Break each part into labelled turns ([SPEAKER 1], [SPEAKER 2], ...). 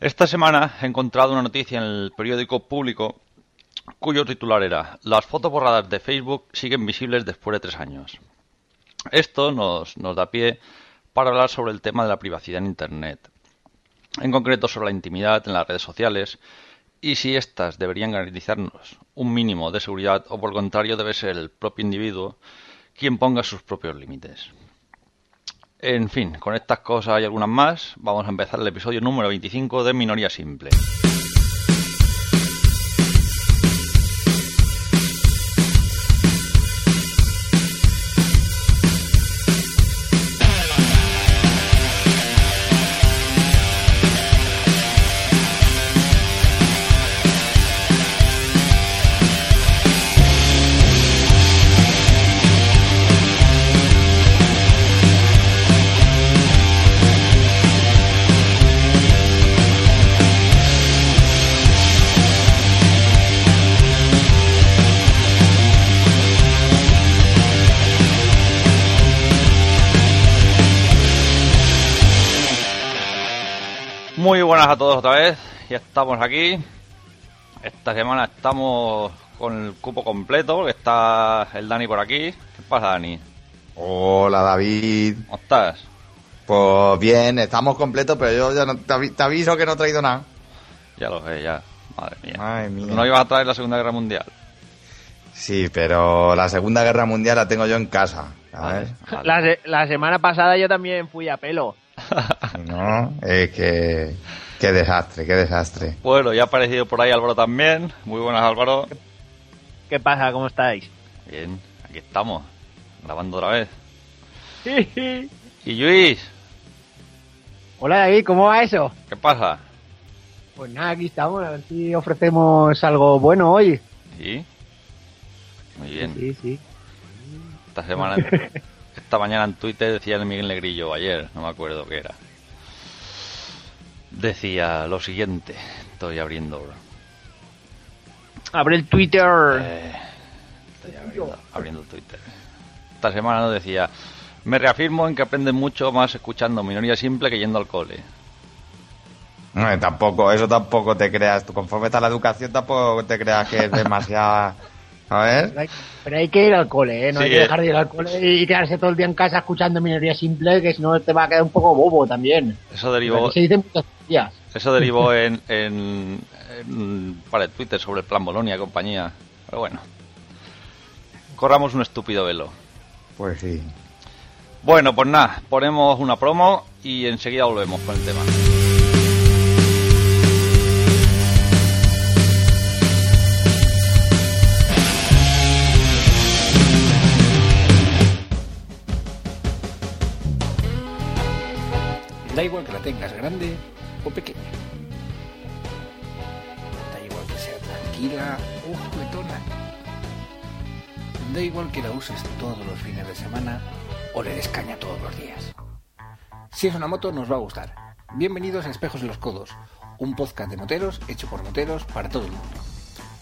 [SPEAKER 1] Esta semana he encontrado una noticia en el periódico público cuyo titular era Las fotos borradas de Facebook siguen visibles después de tres años. Esto nos, da pie para hablar sobre el tema de la privacidad en Internet, en concreto sobre la intimidad en las redes sociales y si éstas deberían garantizarnos un mínimo de seguridad o por el contrario debe ser el propio individuo quien ponga sus propios límites. En fin, con estas cosas y algunas más, vamos a empezar el episodio número 25 de Minoría Simple. Buenas a todos otra vez, ya estamos aquí. Esta semana estamos con el cupo completo, porque está el Dani por aquí. ¿Qué pasa, Dani?
[SPEAKER 2] Hola David.
[SPEAKER 1] ¿Cómo estás?
[SPEAKER 2] Pues bien, estamos completos, pero yo ya no, te, avi- te aviso que no he traído nada.
[SPEAKER 1] Ya lo sé, ya. Madre mía.
[SPEAKER 2] Mía.
[SPEAKER 1] No ibas a traer la Segunda Guerra Mundial.
[SPEAKER 2] Sí, pero la Segunda Guerra Mundial la tengo yo en casa. ¿sabes?
[SPEAKER 1] Vale.
[SPEAKER 3] La, se- la semana pasada yo también fui a pelo.
[SPEAKER 2] No, es que. Qué desastre, qué desastre.
[SPEAKER 1] Bueno, ya ha aparecido por ahí Álvaro también. Muy buenas, Álvaro.
[SPEAKER 3] ¿Qué pasa? ¿Cómo estáis?
[SPEAKER 1] Bien, aquí estamos, grabando otra vez. Y Luis,
[SPEAKER 4] Hola David, ¿cómo va eso?
[SPEAKER 1] ¿qué pasa?
[SPEAKER 4] Pues nada, aquí estamos, a ver si ofrecemos algo bueno hoy.
[SPEAKER 1] ¿Sí? Muy bien.
[SPEAKER 4] Sí, sí.
[SPEAKER 1] Esta semana, esta mañana en Twitter decía el Miguel Negrillo, ayer, no me acuerdo qué era. Decía lo siguiente, estoy abriendo.
[SPEAKER 3] Abre el Twitter.
[SPEAKER 1] eh, estoy abriendo, abriendo Twitter. Esta semana nos decía, me reafirmo en que aprenden mucho más escuchando minoría simple que yendo al cole.
[SPEAKER 2] No, eh, tampoco, eso tampoco te creas. Tú, conforme está la educación, tampoco te creas que es demasiada. A
[SPEAKER 4] Pero
[SPEAKER 2] ver.
[SPEAKER 4] hay, pero hay que ir al cole, ¿eh? No
[SPEAKER 1] Sí,
[SPEAKER 4] hay que
[SPEAKER 1] eh.
[SPEAKER 4] dejar de ir al cole y quedarse todo el día en casa escuchando minoría simple, que si no te va a quedar un poco bobo también.
[SPEAKER 1] Eso derivó,
[SPEAKER 4] Aquí se dicen muchas días.
[SPEAKER 1] eso derivó en, en, en para el Twitter sobre el plan Bolonia y compañía. Pero bueno, corramos un estúpido velo.
[SPEAKER 2] Pues sí.
[SPEAKER 1] Bueno, pues nada, ponemos una promo y enseguida volvemos con el tema.
[SPEAKER 5] Da igual que la tengas grande o pequeña. Da igual que sea tranquila o juguetona. Da igual que la uses todos los fines de semana o le des caña todos los días. Si es una moto nos va a gustar. Bienvenidos a Espejos en los Codos, un podcast de moteros hecho por moteros para todo el mundo.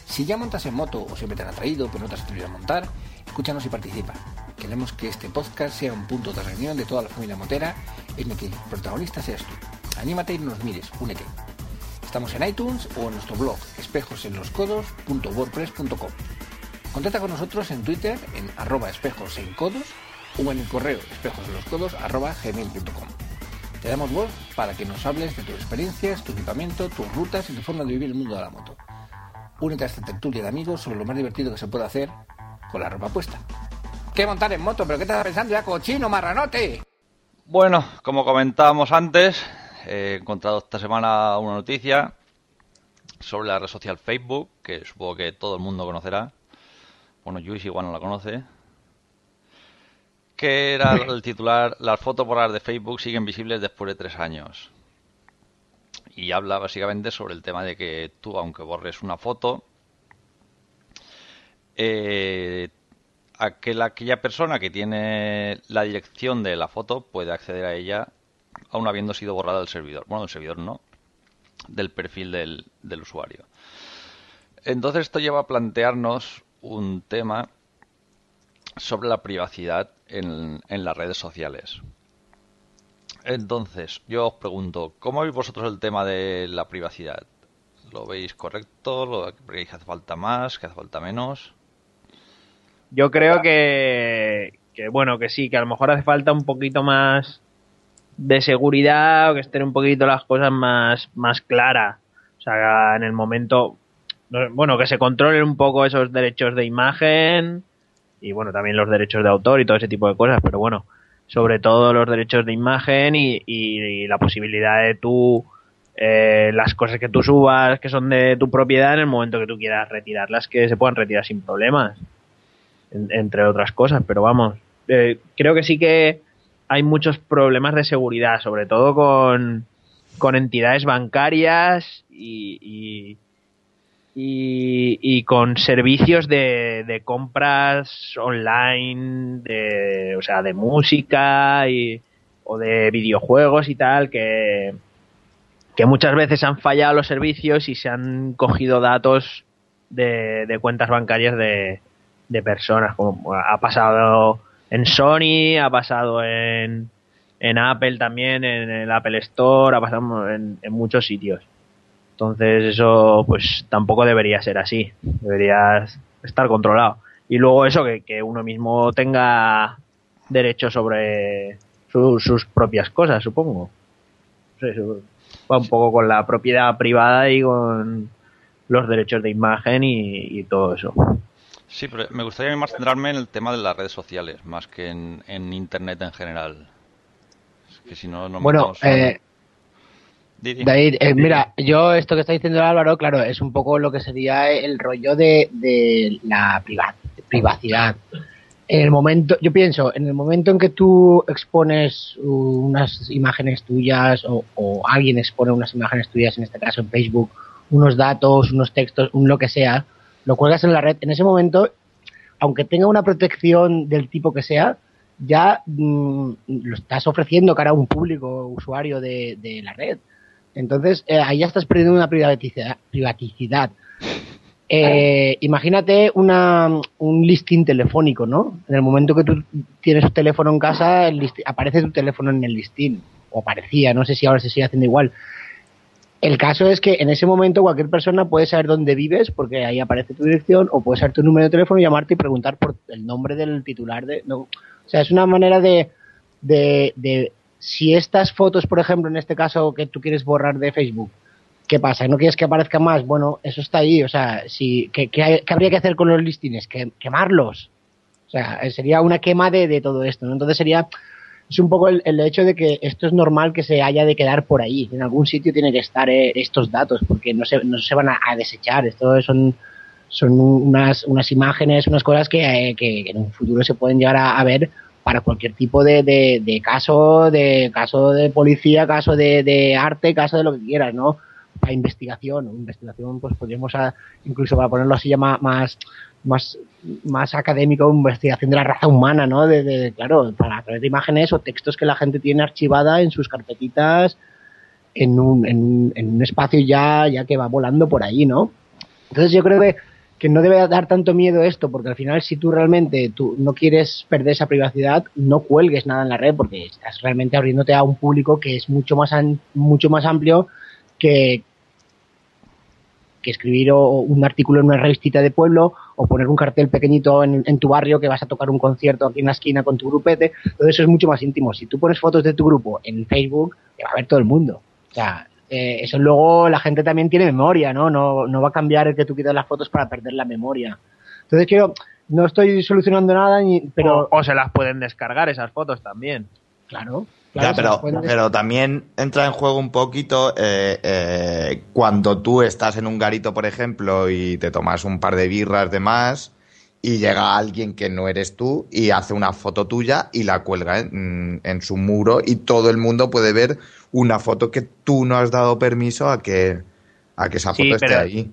[SPEAKER 5] Si ya montas en moto o siempre te han atraído pero no te has atrevido a montar, escúchanos y participa. Queremos que este podcast sea un punto de reunión de toda la familia motera en el que el protagonista seas tú. Anímate y nos mires, únete. Estamos en iTunes o en nuestro blog espejosenloscodos.wordpress.com. Contacta con nosotros en Twitter en arroba espejos o en el correo espejosenloscodos arroba gmail.com. Te damos voz para que nos hables de tus experiencias, tu equipamiento, tus rutas y tu forma de vivir el mundo de la moto. Únete a esta tertulia de amigos sobre lo más divertido que se puede hacer con la ropa puesta. ¿Qué montar en moto? ¿Pero qué estás pensando ya, cochino, marranote?
[SPEAKER 1] Bueno, como comentábamos antes, he encontrado esta semana una noticia sobre la red social Facebook, que supongo que todo el mundo conocerá. Bueno, Luis igual no la conoce. Que era el titular, las fotos borradas de Facebook siguen visibles después de tres años. Y habla básicamente sobre el tema de que tú, aunque borres una foto, eh, aquel- aquella persona que tiene la dirección de la foto puede acceder a ella aún habiendo sido borrada del servidor. Bueno, del servidor no, del perfil del, usuario. Entonces esto lleva a plantearnos un tema sobre la privacidad en, en las redes sociales. Entonces, yo os pregunto, ¿cómo veis vosotros el tema de la privacidad? ¿Lo veis correcto? ¿Lo veis que hace falta más? ¿Que hace falta menos?
[SPEAKER 3] Yo creo que, que, bueno, que sí, que a lo mejor hace falta un poquito más de seguridad o que estén un poquito las cosas más, más claras. O sea, en el momento, no- bueno, que se controlen un poco esos derechos de imagen y bueno, también los derechos de autor y todo ese tipo de cosas, pero bueno, sobre todo los derechos de imagen y, y- y la posibilidad de tú, eh, las cosas que tú subas que son de tu propiedad en el momento que tú quieras retirarlas, que se puedan retirar sin problemas, en- entre otras cosas, pero vamos, eh, creo que sí que hay muchos problemas de seguridad, sobre todo con, entidades bancarias y, y, y- y con servicios de, de compras online, de, o sea, de música y, o de videojuegos y tal, que, que muchas veces han fallado los servicios y se han cogido datos de, de cuentas bancarias de, de personas, como ha pasado en Sony, ha pasado en, en Apple también, en el Apple Store, ha pasado en, en muchos sitios. Entonces eso pues tampoco debería ser así, debería estar controlado. Y luego eso, que, que uno mismo tenga derecho sobre su- sus propias cosas, supongo. Eso va un poco con la propiedad privada y con los derechos de imagen y, y todo eso.
[SPEAKER 1] Sí, pero me gustaría más centrarme en el tema de las redes sociales, más que en, en Internet en general. Es que si no, no
[SPEAKER 4] Bueno,
[SPEAKER 1] en-
[SPEAKER 4] eh. David, eh, mira, yo esto que está diciendo Álvaro, claro, es un poco lo que sería el rollo de, de la priva- privacidad. En el momento, yo pienso, en el momento en que tú expones unas imágenes tuyas o, o alguien expone unas imágenes tuyas, en este caso en Facebook, unos datos, unos textos, un lo que sea, lo cuelgas en la red, en ese momento, aunque tenga una protección del tipo que sea, ya mm, lo estás ofreciendo cara a un público usuario de, de la red. Entonces, eh, ahí ya estás perdiendo una privaticidad. privaticidad. Eh, imagínate una, un listing telefónico, ¿no? En el momento que tú tienes tu teléfono en casa, el aparece tu teléfono en el listing. O parecía, no sé si ahora se sigue haciendo igual. El caso es que en ese momento cualquier persona puede saber dónde vives porque ahí aparece tu dirección o puede saber tu número de teléfono, llamarte y preguntar por el nombre del titular de... No. O sea, es una manera de, de, de si estas fotos, por ejemplo, en este caso que tú quieres borrar de Facebook, ¿qué pasa? ¿No quieres que aparezca más? Bueno, eso está ahí. O sea, si, ¿qué, hay- habría que hacer con los listines? Que, quemarlos. O sea, sería una quema de, de todo esto. Entonces sería es un poco el, el hecho de que esto es normal que se haya de quedar por ahí. En algún sitio tiene que estar eh, estos datos porque no se, no se van a, a desechar. Esto son, son unas, unas imágenes, unas cosas que, eh, que en un futuro se pueden llegar a, a ver para cualquier tipo de, de, caso, de caso de policía, caso de, de arte, caso de lo que quieras, ¿no? Para investigación, investigación, pues podríamos a- incluso para ponerlo así ya más, más, más académico, investigación de la raza humana, ¿no? De, claro, para a través de imágenes o textos que la gente tiene archivada en sus carpetitas en un, en, en un espacio ya, ya que va volando por ahí, ¿no? Entonces yo creo que, que no debe dar tanto miedo esto, porque al final si tú realmente tú no quieres perder esa privacidad, no cuelgues nada en la red, porque estás realmente abriéndote a un público que es mucho más, mucho más amplio que, que escribir o- un artículo en una revistita de pueblo o poner un cartel pequeñito en, en tu barrio que vas a tocar un concierto aquí en la esquina con tu grupete. Todo eso es mucho más íntimo. Si tú pones fotos de tu grupo en Facebook, te va a ver todo el mundo. O sea, eh, eso luego la gente también tiene memoria, ¿no? ¿no? No va a cambiar el que tú quitas las fotos para perder la memoria. Entonces quiero, no estoy solucionando nada, ni, pero
[SPEAKER 3] o, o se las pueden descargar esas fotos también.
[SPEAKER 4] claro. Claro
[SPEAKER 2] ya,
[SPEAKER 4] se
[SPEAKER 2] pero, pero también entra en juego un poquito eh, eh, cuando tú estás en un garito, por ejemplo, y te tomas un par de birras de más y llega alguien que no eres tú y hace una foto tuya y la cuelga en, en su muro y todo el mundo puede ver una foto que tú no has dado permiso a que, a que esa
[SPEAKER 3] Sí,
[SPEAKER 2] foto esté
[SPEAKER 3] pero-
[SPEAKER 2] ahí.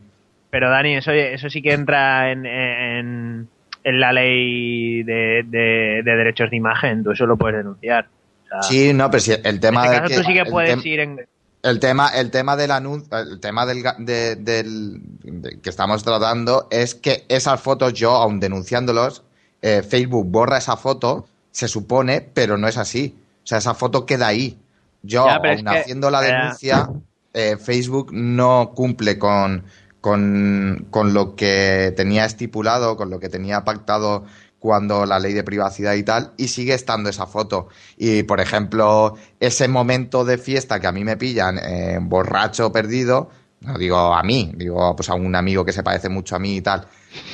[SPEAKER 3] Pero Dani, eso, eso sí que entra en, en, en la ley de, de, de derechos de imagen. Tú eso lo puedes denunciar. Sea,
[SPEAKER 2] Sí, no, pero si el tema
[SPEAKER 3] este
[SPEAKER 2] de
[SPEAKER 3] caso
[SPEAKER 2] que
[SPEAKER 3] tú sí que
[SPEAKER 2] el
[SPEAKER 3] puedes
[SPEAKER 2] tem-
[SPEAKER 3] ir en...
[SPEAKER 2] El tema, el tema del anuncio, el tema del, de- del de- que estamos tratando es que esas fotos, yo, aun denunciándolos, eh, Facebook borra esa foto, se supone, pero no es así. O sea, esa foto queda ahí. Yo,
[SPEAKER 3] Ya,
[SPEAKER 2] aun
[SPEAKER 3] que-
[SPEAKER 2] haciendo la denuncia, eh, Facebook no cumple con, con, con lo que tenía estipulado, con lo que tenía pactado cuando la ley de privacidad y tal, y sigue estando esa foto. Y, por ejemplo, ese momento de fiesta que a mí me pillan eh, borracho perdido, no digo a mí, digo pues a un amigo que se parece mucho a mí y tal,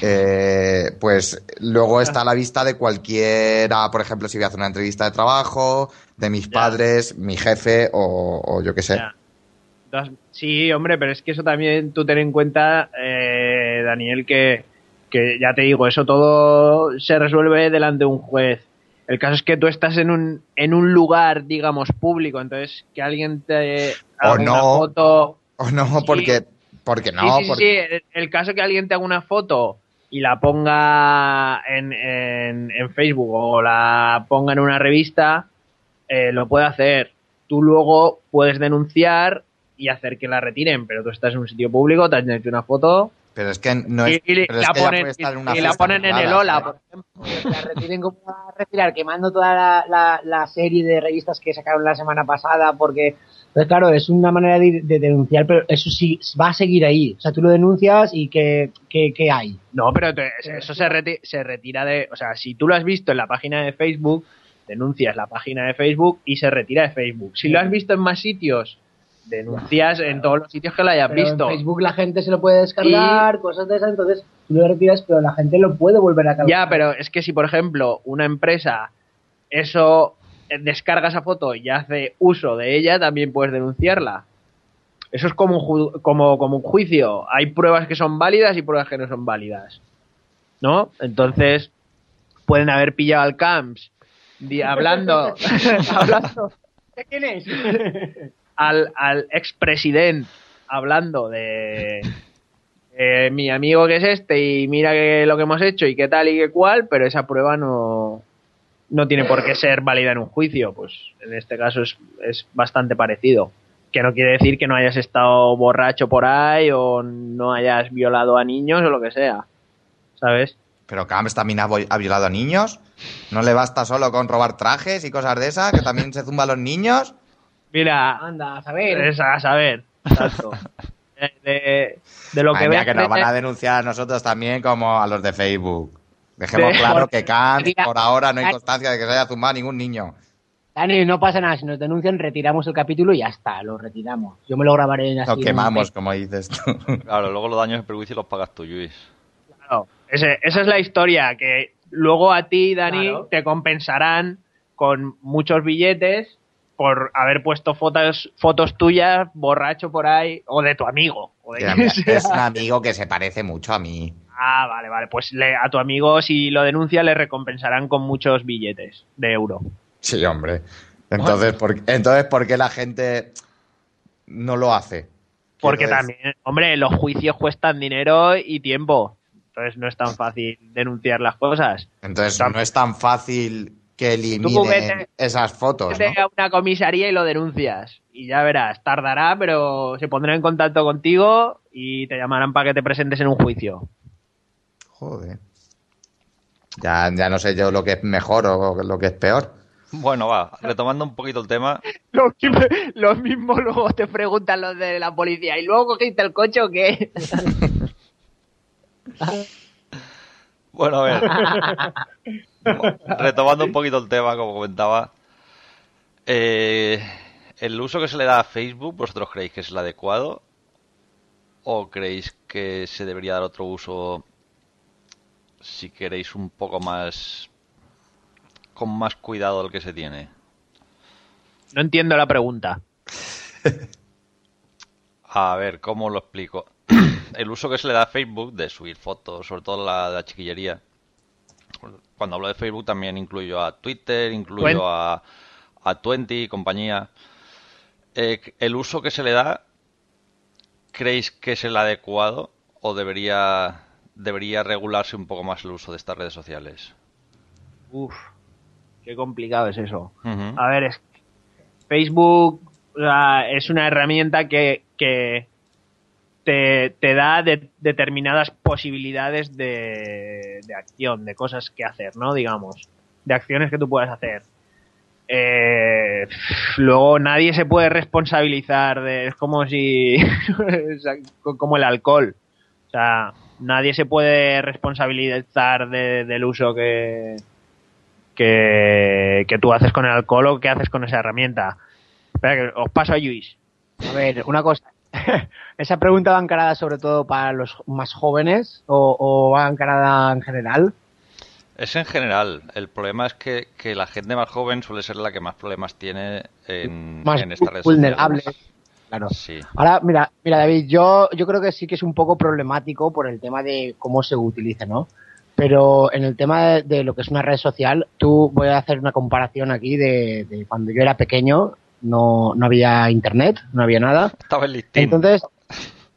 [SPEAKER 2] eh, pues luego está a la vista de cualquiera, por ejemplo, si voy a hacer una entrevista de trabajo, de mis padres, mi jefe o, o yo qué sé.
[SPEAKER 3] Sí, hombre, pero es que eso también tú ten en cuenta, eh, Daniel, que, que ya te digo, eso todo se resuelve delante de un juez. El caso es que tú estás en un, en un lugar, digamos, público, entonces que alguien te haga una
[SPEAKER 2] no.
[SPEAKER 3] foto.
[SPEAKER 2] O no,
[SPEAKER 3] Sí.
[SPEAKER 2] porque, porque no,
[SPEAKER 3] sí, sí,
[SPEAKER 2] porque-
[SPEAKER 3] sí, el- El caso que alguien te haga una foto y la ponga en, en, en Facebook o la ponga en una revista, eh, lo puede hacer. Tú luego puedes denunciar y hacer que la retiren, pero tú estás en un sitio público, te has hecho una foto
[SPEAKER 2] pero es que no
[SPEAKER 3] y,
[SPEAKER 2] es,
[SPEAKER 3] y
[SPEAKER 2] pero es
[SPEAKER 3] la
[SPEAKER 2] que
[SPEAKER 3] ponen,
[SPEAKER 2] puede estar en una
[SPEAKER 3] y la ponen en el Ola, por ejemplo.
[SPEAKER 4] que la retiren como a retirar, quemando toda la, la, la serie de revistas que sacaron la semana pasada, porque, pues claro, es una manera de, de denunciar, pero eso sí, va a seguir ahí. O sea, tú lo denuncias y ¿qué, qué, qué hay?
[SPEAKER 3] No, pero te- eso se, reti- se retira de... O sea, si tú lo has visto en la página de Facebook, denuncias la página de Facebook y se retira de Facebook. Si lo has visto en más sitios, denuncias en todos los sitios que lo hayas
[SPEAKER 4] Pero
[SPEAKER 3] visto.
[SPEAKER 4] En Facebook la gente se lo puede descargar, cosas de esas, entonces tú lo retiras, pero la gente lo puede volver a cargar.
[SPEAKER 3] Ya, pero es que si, por ejemplo, una empresa eso eh, descarga esa foto y hace uso de ella, también puedes denunciarla. Eso es como un, ju- como, como un juicio. Hay pruebas que son válidas y pruebas que no son válidas. ¿No? Entonces, pueden haber pillado al Camps hablando, hablando
[SPEAKER 4] ¿De quién es?
[SPEAKER 3] al, al expresidente hablando de mi amigo que es este y mira que lo que hemos hecho y qué tal y qué cual, pero esa prueba no, no tiene por qué ser válida en un juicio. Pues en este caso es, es bastante parecido. Que no quiere decir que no hayas estado borracho por ahí o no hayas violado a niños o lo que sea. ¿Sabes?
[SPEAKER 2] Pero Camps también ha violado a niños. ¿No le basta solo con robar trajes y cosas de esas? ¿Que también se zumba a los niños?
[SPEAKER 3] Mira,
[SPEAKER 4] Anda, a saber.
[SPEAKER 3] es a saber. Exacto. De, de- de lo que
[SPEAKER 2] Madre mía,
[SPEAKER 3] ves
[SPEAKER 2] que nos
[SPEAKER 3] de-
[SPEAKER 2] van a denunciar a nosotros también como a los de Facebook. Dejemos
[SPEAKER 3] Sí.
[SPEAKER 2] claro que
[SPEAKER 4] Mira,
[SPEAKER 2] por ahora, no hay constancia de que se haya zumbado a ningún niño.
[SPEAKER 4] Dani, no pasa nada, si nos denuncian retiramos el capítulo y ya está, lo retiramos. Yo me lo grabaré en así.
[SPEAKER 2] Lo quemamos, como dices tú.
[SPEAKER 1] Claro, luego los daños y perjuicios los pagas tú, Luis.
[SPEAKER 3] Claro, ese- esa es la historia, que luego a ti, Dani,
[SPEAKER 4] Claro.
[SPEAKER 3] te compensarán con muchos billetes por haber puesto fotos, fotos tuyas borracho por ahí, o de tu amigo. o de sea.
[SPEAKER 2] es un amigo que se parece mucho a mí.
[SPEAKER 3] Ah, vale, vale. Pues le- a tu amigo, si lo denuncia, le recompensarán con muchos billetes de euro.
[SPEAKER 2] Sí, hombre. Entonces, ¿por, entonces, ¿por qué la gente no lo hace?
[SPEAKER 3] Porque también, hombre, los juicios cuestan dinero y tiempo. Entonces no es tan fácil denunciar las cosas.
[SPEAKER 2] Entonces, no es tan fácil que eliminen esas fotos,
[SPEAKER 3] Vete
[SPEAKER 2] ¿no?
[SPEAKER 3] a una comisaría y lo denuncias. Y ya verás, tardará, pero se pondrán en contacto contigo y te llamarán para que te presentes en un juicio.
[SPEAKER 2] Joder. Ya, ya no sé yo lo que es mejor o lo que es peor.
[SPEAKER 1] Bueno, va, retomando un poquito el tema.
[SPEAKER 3] Lo, que- lo mismo luego te preguntan los de la policía. ¿Y luego cogiste el coche o qué?
[SPEAKER 1] Bueno, a ver. Retomando un poquito el tema, como comentaba. eh, ¿El uso que se le da a Facebook, vosotros creéis que es el adecuado? ¿O creéis que se debería dar otro uso, si queréis, un poco más. con más cuidado del que se tiene?
[SPEAKER 3] No entiendo la pregunta.
[SPEAKER 1] A ver, ¿cómo lo explico? El uso que se le da a Facebook de subir fotos, sobre todo la, la chiquillería. Cuando hablo de Facebook también incluyo a Twitter, incluyo a, a Twenty y compañía. Eh, el uso que se le da, ¿creéis que es el adecuado o debería, debería regularse un poco más el uso de estas redes sociales?
[SPEAKER 3] Uf, qué complicado es eso. A ver, es Facebook o sea, es una herramienta que, que te, da de- determinadas posibilidades de, de acción, de cosas que hacer, ¿no? Digamos, de acciones que tú puedes hacer. eh, luego nadie se puede responsabilizar de, es como si como el alcohol o sea nadie se puede responsabilizar de- del uso que, que que tú haces con el alcohol o que haces con esa herramienta espera que os paso a Luis
[SPEAKER 4] A ver, una cosa. ¿Esa pregunta va encarada sobre todo para los más jóvenes o, o va encarada en general?
[SPEAKER 1] Es en general. El problema es que, que la gente más joven suele ser la que más problemas tiene en,
[SPEAKER 4] Más
[SPEAKER 1] en estas redes
[SPEAKER 4] vulnerable.
[SPEAKER 1] sociales.
[SPEAKER 4] Claro.
[SPEAKER 1] Sí.
[SPEAKER 4] Ahora, mira, mira, David, yo, yo creo que sí que es un poco problemático por el tema de cómo se utiliza, ¿no? Pero en el tema de, de lo que es una red social, tú voy a hacer una comparación aquí de, de cuando yo era pequeño, no, no había internet, no había nada.
[SPEAKER 1] Estaba el listín.
[SPEAKER 4] Entonces,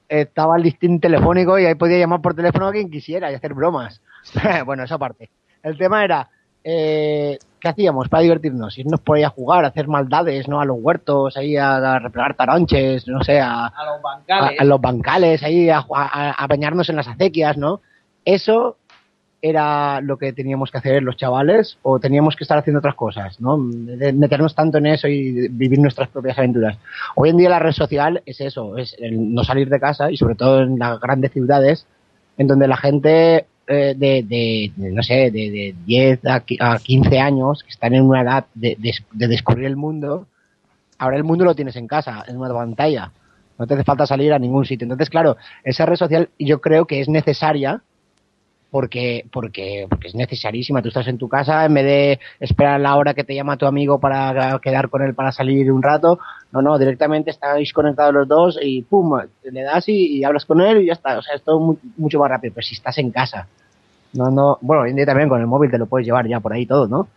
[SPEAKER 4] estaba el listín telefónico y ahí podía llamar por teléfono a quien quisiera y hacer bromas. bueno, eso aparte. El tema era, eh, ¿qué hacíamos para divertirnos? Irnos por ahí a jugar, a hacer maldades, ¿no? A los huertos, ahí a, a replegar taronches, no sé, a,
[SPEAKER 3] a los
[SPEAKER 4] a,
[SPEAKER 3] bancales
[SPEAKER 4] a los bancales, ahí a, a- a bañarnos en las acequias, ¿no? Eso era lo que teníamos que hacer los chavales o teníamos que estar haciendo otras cosas, ¿no? Meternos tanto en eso y vivir nuestras propias aventuras. Hoy en día la red social es eso, es el no salir de casa y sobre todo en las grandes ciudades en donde la gente eh, de, de- no sé, de, de 10 a qui- a 15 años que están en una edad de- de descubrir el mundo, ahora el mundo lo tienes en casa, en una pantalla. No te hace falta salir a ningún sitio. Entonces, claro, esa red social yo creo que es necesaria porque, porque, porque es necesarísima. Tú estás en tu casa, en vez de esperar la hora que te llama tu amigo para quedar con él para salir un rato, no, no, directamente estáis conectados los dos y pum, le das y, hablas con él y ya está. O sea, es todo mu- mucho más rápido. Pero si estás en casa, no, no, bueno, hoy en día también con el móvil te lo puedes llevar ya por ahí todo, ¿no?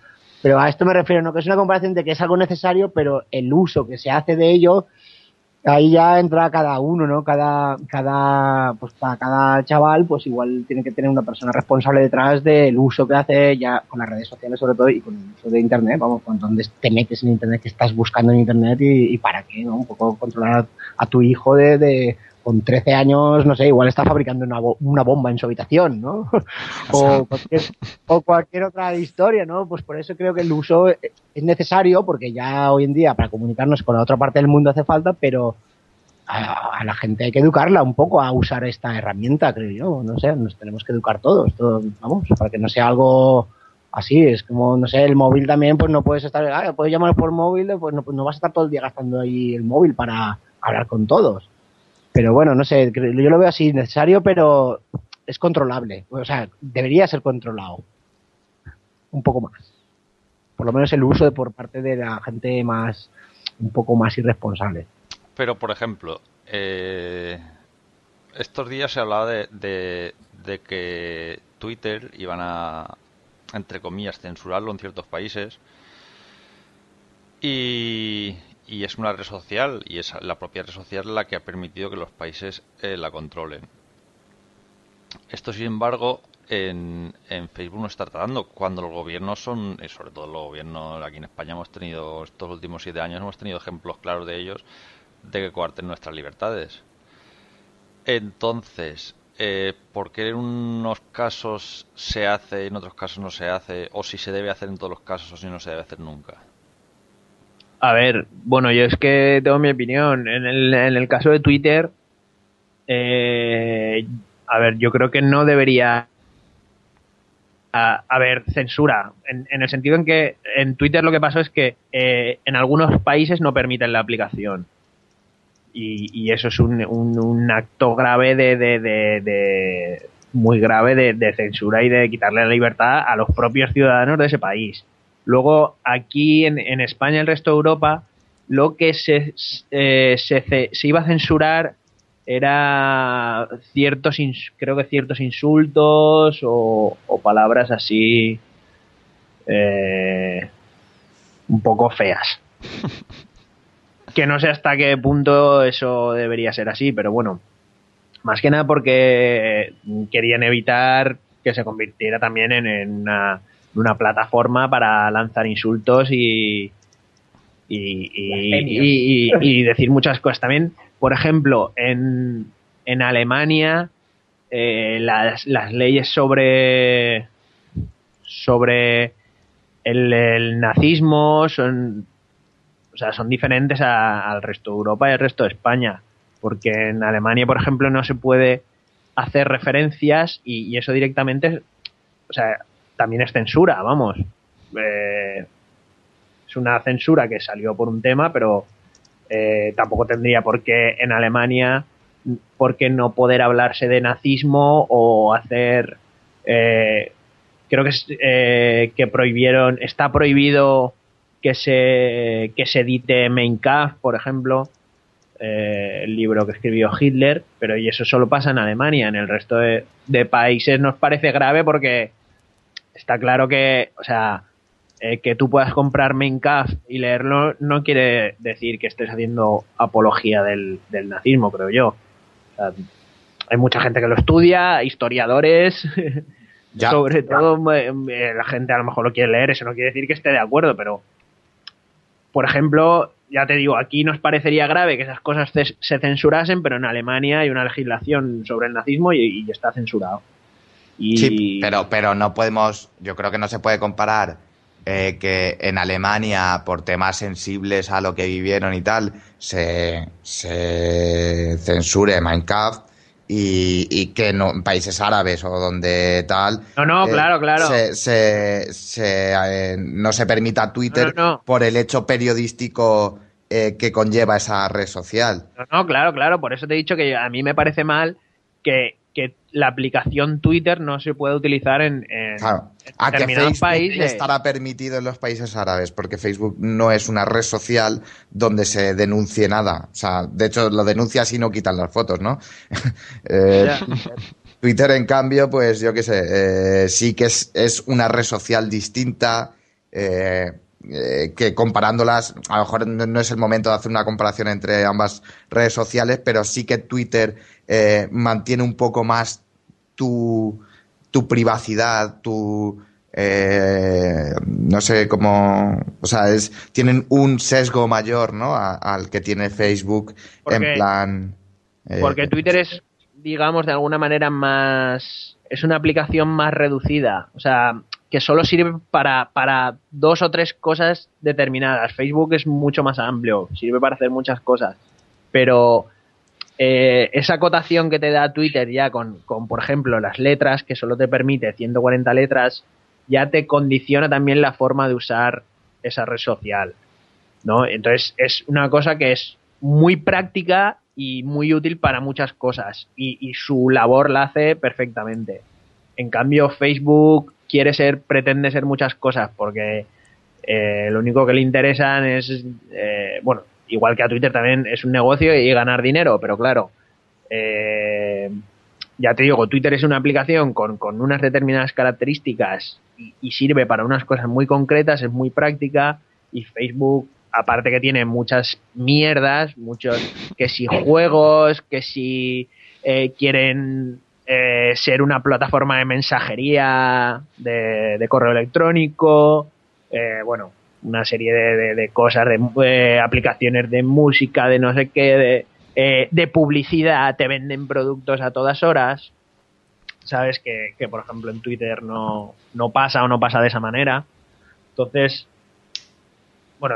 [SPEAKER 4] Pero a esto me refiero, ¿no? Que es una comparación de que es algo necesario, pero el uso que se hace de ello, ahí ya entra cada uno, ¿no? Cada, cada, pues para cada chaval, pues igual tiene que tener una persona responsable detrás del uso que hace ya con las redes sociales sobre todo y con el uso de internet, vamos, con donde te metes en internet, que estás buscando en internet y, y para qué, ¿no? Un poco controlar a tu hijo de, de con 13 años, no sé, igual está fabricando una, bo- una bomba en su habitación, ¿no? o, cualquier, o cualquier otra historia, ¿no? Pues por eso creo que el uso es necesario, porque ya hoy en día para comunicarnos con la otra parte del mundo hace falta, pero a, a la gente hay que educarla un poco a usar esta herramienta, creo yo. No sé, nos tenemos que educar todos, todo, vamos, para que no sea algo así. Es como, no sé, el móvil también, pues no puedes estar, ah, puedes llamar por móvil, pues no, pues no vas a estar todo el día gastando ahí el móvil para hablar con todos. Pero bueno, no sé, yo lo veo así, necesario, pero es controlable. O sea, debería ser controlado. Un poco más. Por lo menos el uso de por parte de la gente más, un poco más irresponsable.
[SPEAKER 1] Pero, por ejemplo, eh, estos días se hablaba de, de que Twitter iban a, entre comillas, censurarlo en ciertos países. Y, y es una red social, y es la propia red social la que ha permitido que los países eh, la controlen. Esto, sin embargo, en, en Facebook no está tratando. Cuando los gobiernos son, y sobre todo los gobiernos aquí en España, hemos tenido estos últimos siete años, hemos tenido ejemplos claros de ellos, de que coarten nuestras libertades. Entonces, eh, ¿por qué en unos casos se hace y en otros casos no se hace? O si se debe hacer en todos los casos o si no se debe hacer nunca.
[SPEAKER 3] A ver, bueno, yo es que tengo mi opinión. En el, en el caso de Twitter, eh, a ver, yo creo que no debería haber censura. En, el sentido en que en Twitter lo que pasó es que eh, en algunos países no permiten la aplicación. Y, eso es un, un- acto grave de, de- de- muy grave de censura y de quitarle la libertad a los propios ciudadanos de ese país. Luego, aquí en, en España y el resto de Europa, lo que se, eh, se, se iba a censurar era ciertos, creo que ciertos insultos o, o palabras así eh, un poco feas. que no sé hasta qué punto eso debería ser así, pero bueno, más que nada porque querían evitar que se convirtiera también en, en una, en una plataforma para lanzar insultos y, y, y, y- y- y decir muchas cosas. También, por ejemplo, en, en Alemania, eh, las, las leyes sobre sobre el, nazismo son, o sea, son diferentes al resto de Europa y al resto de España. Porque en Alemania, por ejemplo, no se puede hacer referencias y, eso directamente, o sea, también es censura, vamos. Eh, es una censura que salió por un tema, pero eh, tampoco tendría por qué en Alemania, por qué no poder hablarse de nazismo o hacer eh, creo que, eh, que prohibieron, está prohibido que se, que se edite Mein Kampf, por ejemplo, eh, el libro que escribió Hitler, pero y eso solo pasa en Alemania, en el resto de, países nos parece grave porque está claro que, o sea, eh, que tú puedas comprar Kampf y leerlo no quiere decir que estés haciendo apología del, nazismo, creo yo. hay mucha gente que lo estudia, historiadores, Sobre todo eh, la gente a lo mejor lo quiere leer, eso no quiere decir que esté de acuerdo, pero por ejemplo, ya te digo, aquí nos parecería grave que esas cosas se censurasen, pero en Alemania hay una legislación sobre el nazismo y, está censurado.
[SPEAKER 2] Sí, pero, pero no podemos, yo creo que no se puede comparar eh, que en Alemania, por temas sensibles a lo que vivieron y tal, se, se censure Minecraft y, que en países árabes o donde tal.
[SPEAKER 3] No, no, eh, claro, claro.
[SPEAKER 2] Se, eh, no se permita Twitter por el hecho periodístico eh, que conlleva esa red social.
[SPEAKER 3] No, no, claro, claro. Por eso te he dicho que a mí me parece mal que la aplicación Twitter no se puede utilizar en, en,
[SPEAKER 2] claro. a que Facebook estará permitido en los países árabes, porque Facebook no es una red social donde se denuncie nada. O sea, de hecho lo denuncia si no quitan las fotos, ¿no? Eh, Twitter, en cambio, pues yo qué sé, eh, sí que es, es, una red social distinta. Eh, que comparándolas, a lo mejor no es el momento de hacer una comparación entre ambas redes sociales, pero sí que Twitter eh, mantiene un poco más tu, tu privacidad, tu... Eh, no sé cómo, o sea, es, tienen un sesgo mayor, ¿no? al que tiene Facebook en plan.
[SPEAKER 3] Eh, porque Twitter es, digamos, de alguna manera más, es una aplicación más reducida, o sea, que solo sirve para, para dos o tres cosas determinadas. Facebook es mucho más amplio, sirve para hacer muchas cosas, pero eh, esa cotación que te da Twitter ya con, con, por ejemplo, las letras, que solo te permite 140 letras, ya te condiciona también la forma de usar esa red social. ¿no? Entonces es una cosa que es muy práctica y muy útil para muchas cosas y, su labor la hace perfectamente. En cambio, Facebook quiere ser, pretende ser muchas cosas porque eh, lo único que le interesan es, eh, bueno, igual que a Twitter también es un negocio y ganar dinero, pero claro, eh, ya te digo, Twitter es una aplicación con, unas determinadas características y, sirve para unas cosas muy concretas, es muy práctica y Facebook, aparte que tiene muchas mierdas, muchos, que si juegos, que si eh, quieren eh, ser una plataforma de mensajería de, de correo electrónico, bueno, una serie de, cosas, de aplicaciones de música, de no sé qué, eh, de, publicidad, te venden productos a todas horas. Sabes que, por ejemplo, en Twitter no, no pasa o no pasa de esa manera. Entonces, bueno,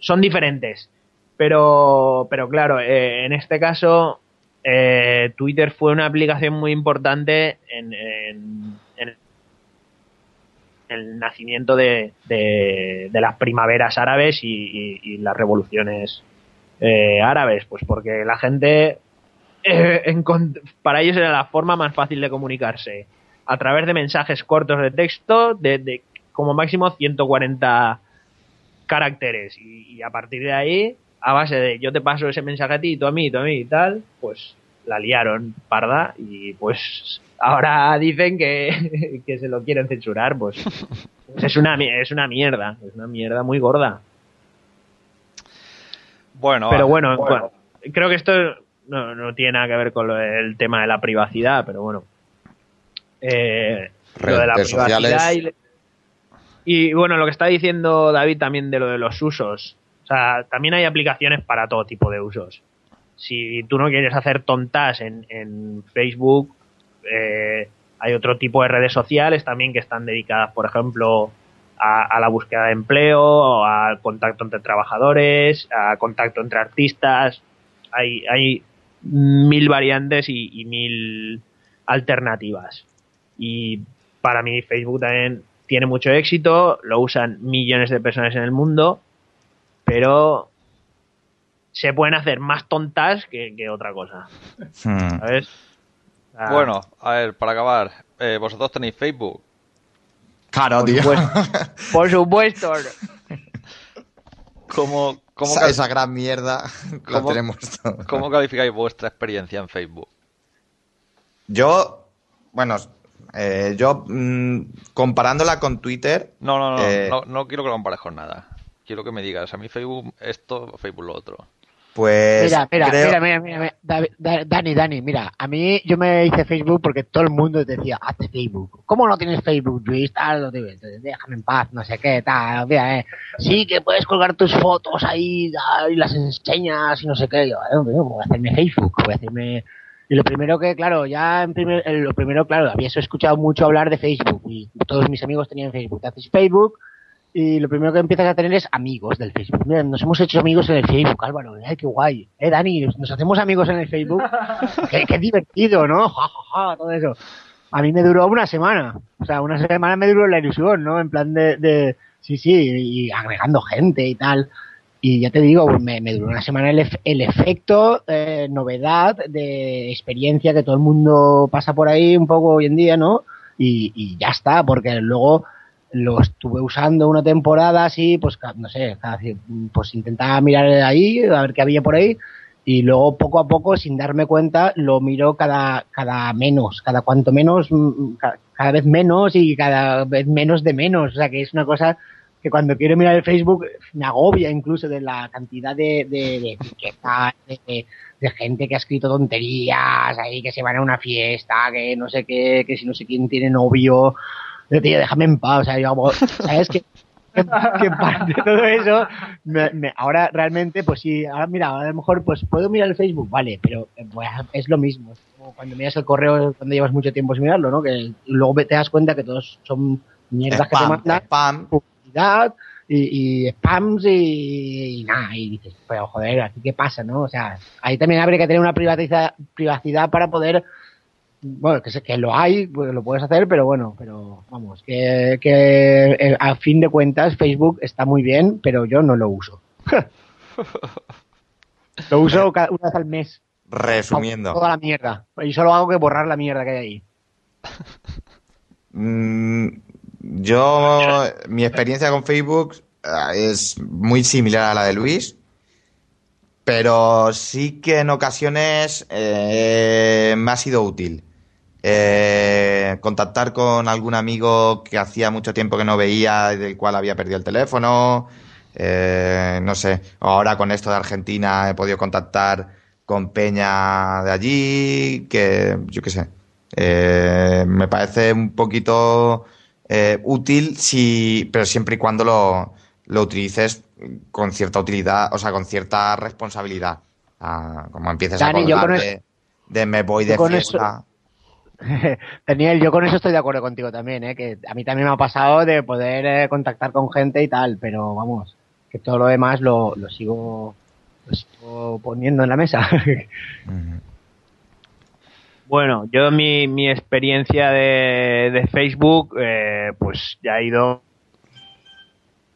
[SPEAKER 3] son diferentes. Pero, pero claro, eh, en este caso, eh, Twitter fue una aplicación muy importante en, el nacimiento de, de, las primaveras árabes y, las revoluciones eh, árabes, pues porque la gente, eh, para ellos era la forma más fácil de comunicarse, a través de mensajes cortos de texto de, como máximo 140 caracteres y, a partir de ahí, a base de yo te paso ese mensaje a ti, tú a mí, tú a mí y tal, pues la liaron parda y pues ahora dicen que, se lo quieren censurar, pues, pues, es, una, es una mierda, es una mierda muy gorda.
[SPEAKER 1] Bueno,
[SPEAKER 3] pero bueno, creo que esto no, tiene nada que ver con el tema de la privacidad, pero bueno. Eh, lo de la privacidad y, bueno, lo que está diciendo David también de lo de los usos. O sea, también hay aplicaciones para todo tipo de usos. Si tú no quieres hacer tontas en, en Facebook, eh, Hay otro tipo de redes sociales también que están dedicadas, por ejemplo, a, la búsqueda de empleo, al contacto entre trabajadores, a contacto entre artistas. Hay, hay mil variantes y, y mil alternativas. Y para mí Facebook también tiene mucho éxito, lo usan millones de personas en el mundo, pero se pueden hacer más tontas que, que otra cosa.
[SPEAKER 2] Hmm.
[SPEAKER 1] Bueno, a ver, para acabar, eh, vosotros tenéis Facebook.
[SPEAKER 2] Claro,
[SPEAKER 3] por
[SPEAKER 2] tío.
[SPEAKER 3] supuesto. Por supuesto.
[SPEAKER 1] ¿Cómo, cómo,
[SPEAKER 2] esa, esa gran mierda la
[SPEAKER 1] ¿Cómo-
[SPEAKER 2] tenemos todos.
[SPEAKER 1] cómo calificáis vuestra experiencia en Facebook?
[SPEAKER 2] Yo, bueno, eh, yo mm, comparándola con Twitter,
[SPEAKER 1] No, no, no,
[SPEAKER 2] Eh,
[SPEAKER 1] no, no quiero que lo compares con nada. Quiero que me digas, a mí Facebook esto, Facebook lo otro.
[SPEAKER 2] Pues
[SPEAKER 4] Mira, mira,
[SPEAKER 2] creo-
[SPEAKER 4] mira, mira, mira, Da- Dani, Dani, mira, a mí yo me hice Facebook porque todo el mundo decía, hazte Facebook. ¿Cómo no tienes Facebook, Luis? Tal, no te- déjame en paz, no sé qué, tal, mira, eh. Sí, que puedes colgar tus fotos ahí tal, y las enseñas y no sé qué. Yo, eh, voy a hacerme Facebook, voy a hacerme... Y lo primero que, claro, ya en primer, lo primero, claro, había escuchado mucho hablar de Facebook y todos mis amigos tenían Facebook. Te haces Facebook y lo primero que empiezas a tener es amigos del Facebook. Mira, nos hemos hecho amigos en el Facebook, Álvaro. Ay, qué guay. Eh, Dani, nos, hacemos amigos en el Facebook. qué, qué divertido, ¿no? Ja, ja, ja, todo eso. A mí me duró una semana. O sea, una semana me duró la ilusión, ¿no? En plan de, de sí, sí, y agregando gente y tal. Y ya te digo, me, me duró una semana el, ef- el efecto, eh, novedad, de experiencia que todo el mundo pasa por ahí un poco hoy en día, ¿no? Y, y ya está, porque luego lo estuve usando una temporada así, pues no sé, pues intentaba mirar ahí, a ver qué había por ahí, y luego poco a poco, sin darme cuenta, lo miro cada, cada menos, cada cuanto menos, mm, ca- cada vez menos y cada vez menos de menos, o sea que es una cosa que cuando quiero mirar el Facebook me agobia incluso de la cantidad de, de, de etiquetas, de gente que ha escrito tonterías ahí, que se van a una fiesta, que no sé qué, que si no sé quién tiene novio, Yo, tío, déjame en paz, o sea, yo, hago- ¿sabes qué? que, que parte de todo eso, me- me- ahora realmente, pues sí, ahora mira, a lo mejor pues puedo mirar el Facebook, vale, pero pues, es lo mismo. Es como cuando miras el correo cuando llevas mucho tiempo sin mirarlo, ¿no? Que luego te das cuenta que todos son mierdas que te
[SPEAKER 2] Spam,
[SPEAKER 4] mandan,
[SPEAKER 2] spam.
[SPEAKER 4] publicidad y, y spams y, y nada, y dices, pero joder, ¿aquí qué pasa, no? O sea, ahí también habría que tener una privatiza- privacidad para poder bueno, que sé que lo hay, pues lo puedes hacer, pero bueno, pero vamos, que, que eh, a fin de cuentas Facebook está muy bien, pero yo no lo uso. lo uso cada, una vez al mes.
[SPEAKER 2] Resumiendo.
[SPEAKER 4] Toda la mierda. Y solo hago que borrar la mierda que hay ahí.
[SPEAKER 2] Mm, yo, mi experiencia con Facebook eh, es muy similar a la de Luis, pero sí que en ocasiones eh, me ha sido útil. Eh, contactar con algún amigo que hacía mucho tiempo que no veía y del cual había perdido el teléfono. Eh, no sé, ahora con esto de Argentina he podido contactar con Peña de allí, que yo qué sé. Eh, me parece un poquito eh, útil, si, pero siempre y cuando lo, lo utilices con cierta utilidad, o sea, con cierta responsabilidad. Ah, como empieces
[SPEAKER 4] Dani,
[SPEAKER 2] a
[SPEAKER 4] yo con
[SPEAKER 2] de, de me voy
[SPEAKER 4] yo
[SPEAKER 2] de fiesta.
[SPEAKER 4] Daniel, yo con eso estoy de acuerdo contigo también, ¿eh? que a mí también me ha pasado de poder eh, contactar con gente y tal, pero vamos, que todo lo demás lo, lo sigo lo sigo poniendo en la mesa.
[SPEAKER 3] Bueno, yo mi, mi experiencia de, de Facebook, eh, pues ya ha ido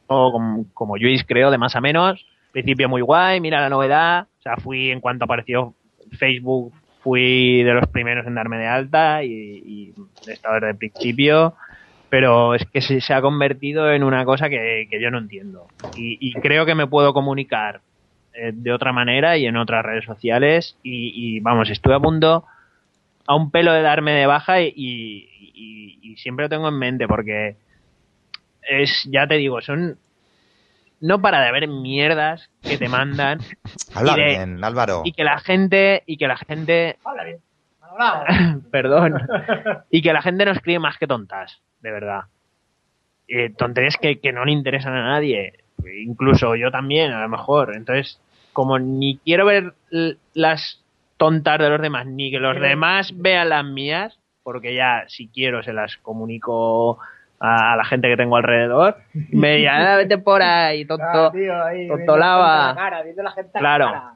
[SPEAKER 3] como, como Luis creo, de más a menos. Principio muy guay, mira la novedad. O sea, fui en cuanto apareció Facebook, fui de los primeros en darme de alta y, y he estado desde el principio. Pero es que se, se ha convertido en una cosa que, que yo no entiendo. Y, y creo que me puedo comunicar eh, de otra manera y en otras redes sociales. Y, y vamos, estuve a punto a un pelo de darme de baja y, siempre lo tengo en mente porque es, ya te digo, son no para de haber mierdas que te mandan.
[SPEAKER 2] Habla
[SPEAKER 3] de-
[SPEAKER 2] bien, Álvaro.
[SPEAKER 3] y que la gente y que la gente perdón. Y que la gente no escribe más que tontas de verdad. Eh, tonterías que, que no le interesan a nadie. Incluso yo también a lo mejor. Entonces como ni quiero ver las tontas de los demás ni que los demás vean las mías porque ya si quiero se las comunico a, la gente que tengo alrededor. Me digan, "Ah, vete por ahí, tonto.
[SPEAKER 4] Ah, tío, ahí,
[SPEAKER 3] tonto lava.
[SPEAKER 4] la cara, la gente la
[SPEAKER 3] Claro.
[SPEAKER 4] cara.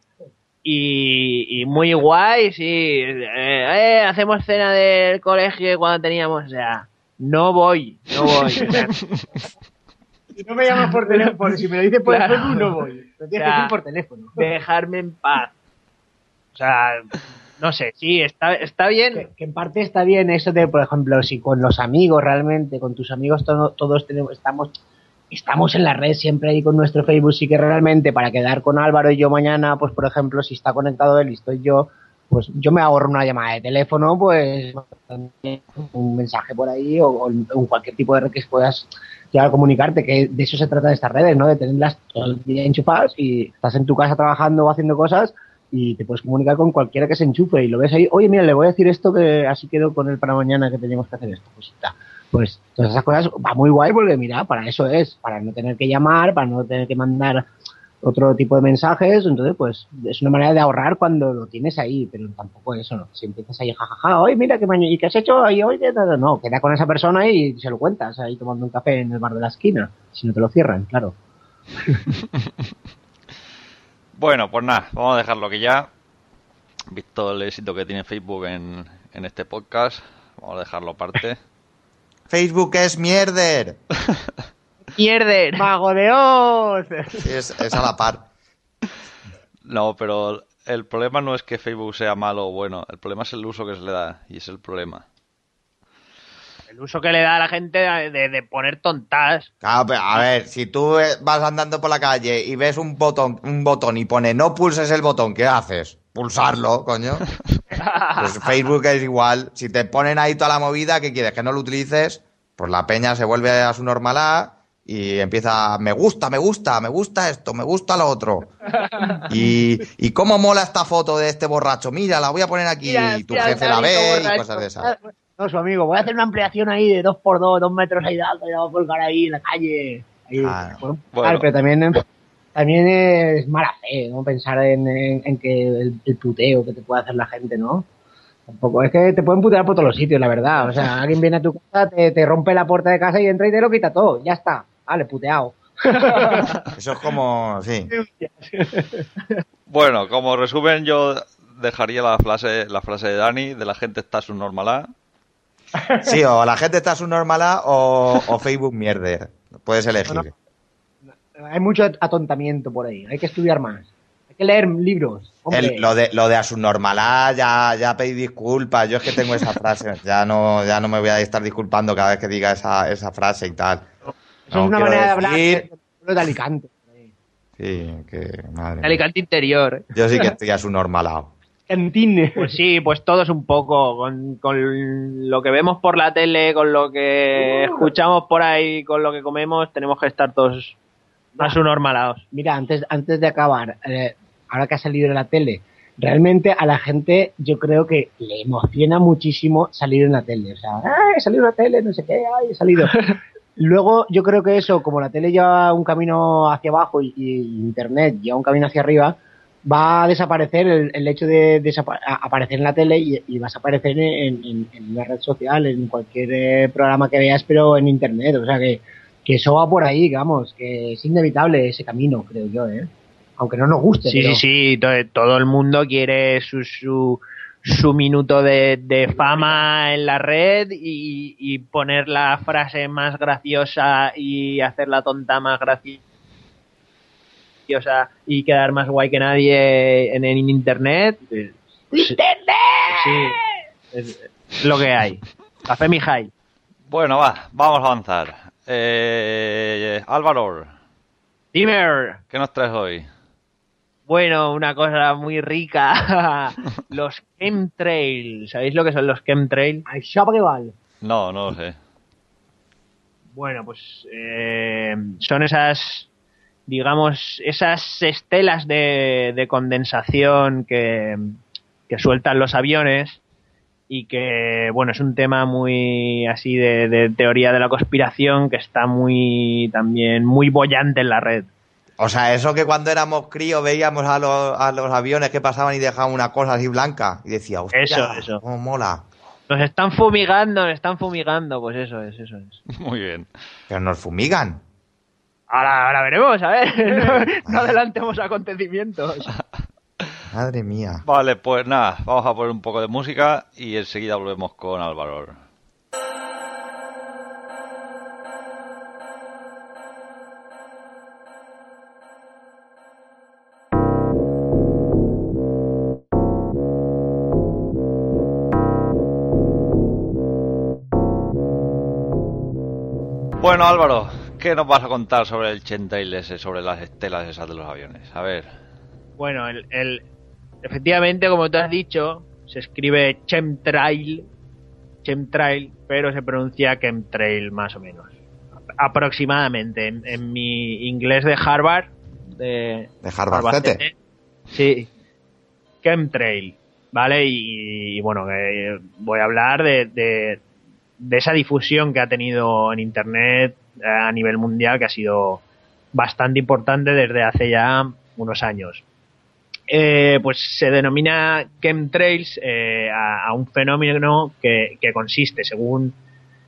[SPEAKER 3] Y, y muy guay, sí. Eh, eh, hacemos cena del colegio cuando teníamos, o sea, no voy, no voy.
[SPEAKER 4] Si no me llamas por teléfono, si me lo dices por
[SPEAKER 3] Claro.
[SPEAKER 4] teléfono, no voy. Lo tienes que decir por teléfono.
[SPEAKER 3] dejarme en paz. O sea, no sé, sí, está, está bien.
[SPEAKER 4] Que, en parte está bien eso de, por ejemplo, si con los amigos realmente, con tus amigos todo- todos tenemos, estamos, estamos en la red siempre ahí con nuestro Facebook, sí que realmente para quedar con Álvaro y yo mañana, pues por ejemplo, si está conectado él y estoy yo, pues yo me ahorro una llamada de teléfono, pues un mensaje por ahí o, en cualquier tipo de red que puedas llegar a comunicarte, que de eso se trata de estas redes, ¿no? De tenerlas todo el día enchufadas y estás en tu casa trabajando o haciendo cosas y te puedes comunicar con cualquiera que se enchufe y lo ves ahí, oye, mira, le voy a decir esto que así quedo con él para mañana que tenemos que hacer esto, pues está. Pues todas esas cosas va muy guay porque mira, para eso es, para no tener que llamar, para no tener que mandar otro tipo de mensajes, entonces pues es una manera de ahorrar cuando lo tienes ahí, pero tampoco eso, ¿no? Si empiezas ahí, jajaja, oye, mira, ¿qué, mañana, ¿y qué has hecho hoy? ¿Qué tal?". No, queda con esa persona y se lo cuentas ahí tomando un café en el bar de la esquina, si no te lo cierran, claro.
[SPEAKER 1] Bueno, pues nada, vamos a dejarlo que ya. Visto el éxito que tiene Facebook en, en este podcast, vamos a dejarlo aparte.
[SPEAKER 2] Facebook es mierder.
[SPEAKER 3] ¡Mierder!
[SPEAKER 4] ¡Mago de Oz!
[SPEAKER 2] Es, es a la par.
[SPEAKER 1] No, pero el problema no es que Facebook sea malo o bueno, el problema es el uso que se le da, y es el problema.
[SPEAKER 3] El uso que le da a la gente de, de poner tontas.
[SPEAKER 2] Claro, pero, a ver, si tú vas andando por la calle y ves un botón, un botón y pone no pulses el botón, ¿qué haces? Pulsarlo, coño. Pues Facebook es igual. Si te ponen ahí toda la movida, ¿qué quieres? ¿Que no lo utilices? Pues la peña se vuelve a su normalidad y empieza, me gusta, me gusta, me gusta esto, me gusta lo otro. Y, y cómo mola esta foto de este borracho. Mira, la voy a poner aquí
[SPEAKER 4] Mira,
[SPEAKER 2] y tu
[SPEAKER 4] mira,
[SPEAKER 2] jefe la ve y cosas de esas.
[SPEAKER 4] No, su amigo, voy a hacer una ampliación ahí de dos por dos, dos metros ahí de alto, y la voy a colgar ahí en la calle. Ahí,
[SPEAKER 2] Claro.
[SPEAKER 4] bueno,
[SPEAKER 1] Bueno.
[SPEAKER 4] claro, pero también, también es mala fe, ¿no? Pensar en, en- en que el, el puteo que te puede hacer la gente, ¿no? Tampoco, es que te pueden putear por todos los sitios, la verdad. O sea, alguien viene a tu casa, te, te rompe la puerta de casa y entra y te lo quita todo. Ya está. Vale, puteado.
[SPEAKER 2] Eso es como, sí.
[SPEAKER 1] Bueno, como resumen, yo dejaría la frase, la frase de Dani, de la gente está subnormalada.
[SPEAKER 2] Sí, o la gente está subnormalada o, o Facebook mierder. Puedes elegir.
[SPEAKER 4] No, Hay mucho atontamiento por ahí. Hay que estudiar más. Hay que leer libros.
[SPEAKER 2] El- lo de lo de a ya, ya pedí disculpas. Yo es que tengo esa frase. Ya no, ya no me voy a estar disculpando cada vez que diga esa, esa frase y tal.
[SPEAKER 4] Eso
[SPEAKER 2] No,
[SPEAKER 4] es una manera de hablar de, de- de Alicante.
[SPEAKER 2] Sí, que madre.
[SPEAKER 3] Alicante interior.
[SPEAKER 2] Yo sí que estoy a subnormalado.
[SPEAKER 3] Pues sí, pues todos un poco, con, con lo que vemos por la tele, con lo que escuchamos por ahí, con lo que comemos, tenemos que estar todos más normalados.
[SPEAKER 4] Mira, antes, antes de acabar, eh, ahora que ha salido en la tele, realmente a la gente yo creo que le emociona muchísimo salir en la tele. O sea, ¡ay, he salido en la tele! No sé qué, ¡ay, he salido! Luego yo creo que eso, como la tele lleva un camino hacia abajo y, y Internet lleva un camino hacia arriba, va a desaparecer el, el hecho de a- aparecer en la tele y, y vas a aparecer en, en- en una red social, en cualquier eh, programa que veas, pero en Internet. O sea que, que eso va por ahí, digamos, que es inevitable ese camino, creo yo, ¿eh? Aunque no nos guste.
[SPEAKER 3] Sí,
[SPEAKER 4] pero-
[SPEAKER 3] sí, sí, to- todo el mundo quiere su, su, su minuto de, de fama en la red y, y poner la frase más graciosa y hacer la tonta más graciosa y quedar más guay que nadie en, en internet. Eh, Sí, es, es lo que hay. Café Mijay.
[SPEAKER 1] Bueno, va, vamos a avanzar. Eh, Álvaro,
[SPEAKER 3] Dimmer.
[SPEAKER 1] ¿qué nos traes hoy?
[SPEAKER 3] Bueno, una cosa muy rica. los chemtrails. ¿Sabéis lo que son los chemtrails?
[SPEAKER 4] Al Chabribal.
[SPEAKER 1] No, no lo sé.
[SPEAKER 3] Bueno, pues eh, son esas, digamos, esas estelas de, de condensación que, que sueltan los aviones y que, bueno, es un tema muy así de, de teoría de la conspiración que está muy también muy bollante en la red.
[SPEAKER 2] O sea, eso que cuando éramos críos veíamos a los, a los aviones que pasaban y dejaban una cosa así blanca y decía, hostia,
[SPEAKER 3] Eso, eso.
[SPEAKER 2] cómo mola.
[SPEAKER 3] Nos están fumigando, nos están fumigando, pues eso es, eso es.
[SPEAKER 1] Muy bien.
[SPEAKER 2] Pero nos fumigan.
[SPEAKER 3] Ahora, ahora veremos, a ver, no, no adelantemos acontecimientos.
[SPEAKER 2] Madre mía.
[SPEAKER 1] Vale, pues nada, vamos a poner un poco de música y enseguida volvemos con Álvaro. Bueno, Álvaro, ¿qué nos vas a contar sobre el Chentrail ese, sobre las estelas esas de los aviones? A ver.
[SPEAKER 3] Bueno, el, el- efectivamente, como tú has dicho, se escribe chemtrail, chemtrail, pero se pronuncia chemtrail más o menos. Aproximadamente. En, en mi inglés de Harvard, de,
[SPEAKER 2] De Harvard
[SPEAKER 3] Sí, chemtrail, ¿vale? Y, y bueno, que voy a hablar de, de, de esa difusión que ha tenido en Internet eh, a nivel mundial, que ha sido bastante importante desde hace ya unos años. Eh, pues se denomina chemtrails eh, a, un fenómeno que, que consiste, según,